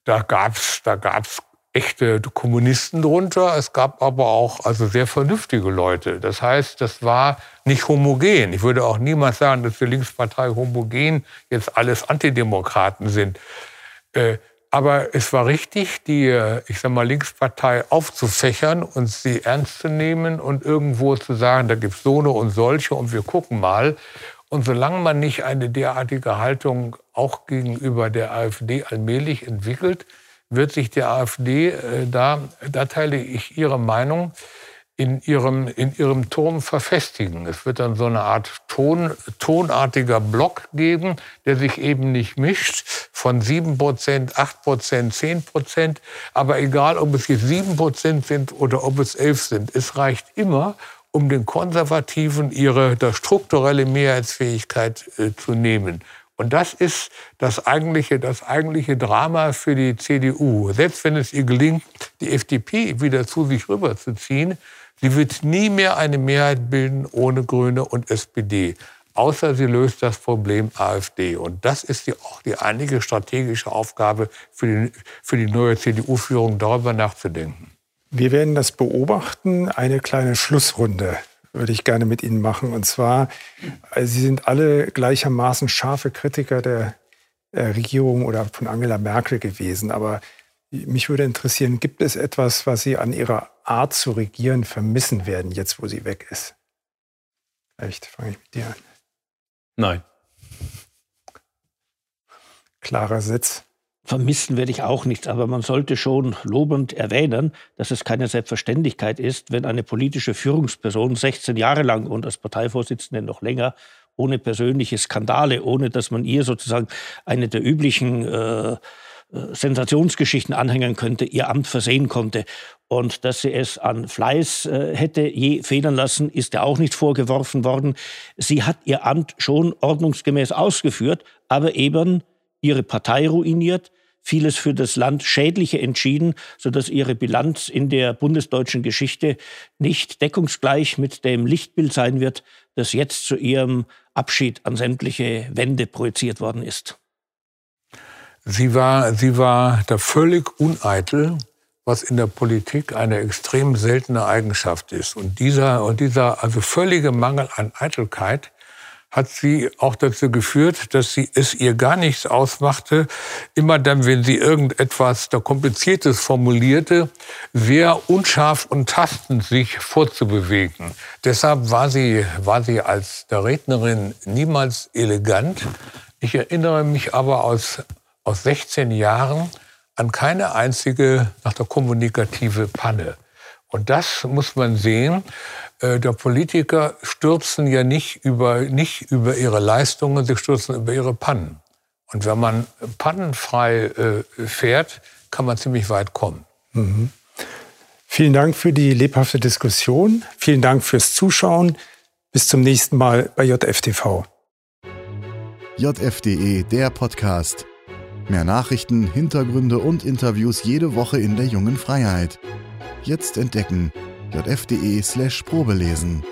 Da gab's, da gab's echte Kommunisten drunter. Es gab aber auch also sehr vernünftige Leute. Das heißt, das war nicht homogen. Ich würde auch niemals sagen, dass die Linkspartei homogen jetzt alles Antidemokraten sind. Äh, aber es war richtig, die, äh, ich sag mal, Linkspartei aufzufächern und sie ernst zu nehmen und irgendwo zu sagen, da gibt's so eine und solche und wir gucken mal. Und solange man nicht eine derartige Haltung auch gegenüber der AfD allmählich entwickelt, wird sich die AfD, äh, da, da teile ich Ihre Meinung, in ihrem, in ihrem Turm verfestigen. Es wird dann so eine Art Ton, tonartiger Block geben, der sich eben nicht mischt von 7 Prozent, 8 Prozent, 10 Prozent. Aber egal, ob es jetzt 7 Prozent sind oder ob es 11 sind, es reicht immer, um den Konservativen ihre der strukturelle Mehrheitsfähigkeit äh, zu nehmen. Und das ist das eigentliche, das eigentliche Drama für die CDU. Selbst wenn es ihr gelingt, die FDP wieder zu sich rüberzuziehen, sie wird nie mehr eine Mehrheit bilden ohne Grüne und SPD. Außer sie löst das Problem AfD. Und das ist die, auch die einige strategische Aufgabe für die, für die neue CDU-Führung, darüber nachzudenken. Wir werden das beobachten. Eine kleine Schlussrunde würde ich gerne mit Ihnen machen. Und zwar, äh, Sie sind alle gleichermaßen scharfe Kritiker der Regierung oder von Angela Merkel gewesen. Aber mich würde interessieren, gibt es etwas, was Sie an Ihrer Art zu regieren vermissen werden, jetzt wo sie weg ist? Vielleicht fange ich mit dir an. Nein. Klarer Sitz. Vermissen werde ich auch nichts, aber man sollte schon lobend erwähnen, dass es keine Selbstverständlichkeit ist, wenn eine politische Führungsperson 16 Jahre lang und als Parteivorsitzende noch länger ohne persönliche Skandale, ohne dass man ihr sozusagen eine der üblichen äh, äh Sensationsgeschichten anhängen könnte, ihr Amt versehen konnte. Und dass sie es an Fleiß äh, hätte je federn lassen, ist ja auch nicht vorgeworfen worden. Sie hat ihr Amt schon ordnungsgemäß ausgeführt, aber eben ihre Partei ruiniert, vieles für das Land Schädliche entschieden, sodass ihre Bilanz in der bundesdeutschen Geschichte nicht deckungsgleich mit dem Lichtbild sein wird, das jetzt zu ihrem Abschied an sämtliche Wände projiziert worden ist. Sie war, sie war da völlig uneitel, was in der Politik eine extrem seltene Eigenschaft ist. Und dieser, und dieser also völlige Mangel an Eitelkeit hat sie auch dazu geführt, dass sie es ihr gar nichts ausmachte, immer dann, wenn sie irgendetwas da Kompliziertes formulierte, sehr unscharf und tastend sich vorzubewegen. Deshalb war sie, war sie als Rednerin niemals elegant. Ich erinnere mich aber aus, aus 16 Jahren an keine einzige nach der kommunikative Panne. Und das muss man sehen. Äh, der Politiker stürzen ja nicht über, nicht über ihre Leistungen, sie stürzen über ihre Pannen. Und wenn man pannenfrei äh, fährt, kann man ziemlich weit kommen. Mhm. Vielen Dank für die lebhafte Diskussion. Vielen Dank fürs Zuschauen. Bis zum nächsten Mal bei JFTV. jf.de, der Podcast. Mehr Nachrichten, Hintergründe und Interviews jede Woche in der jungen Freiheit. Jetzt entdecken jf.de slash Probelesen.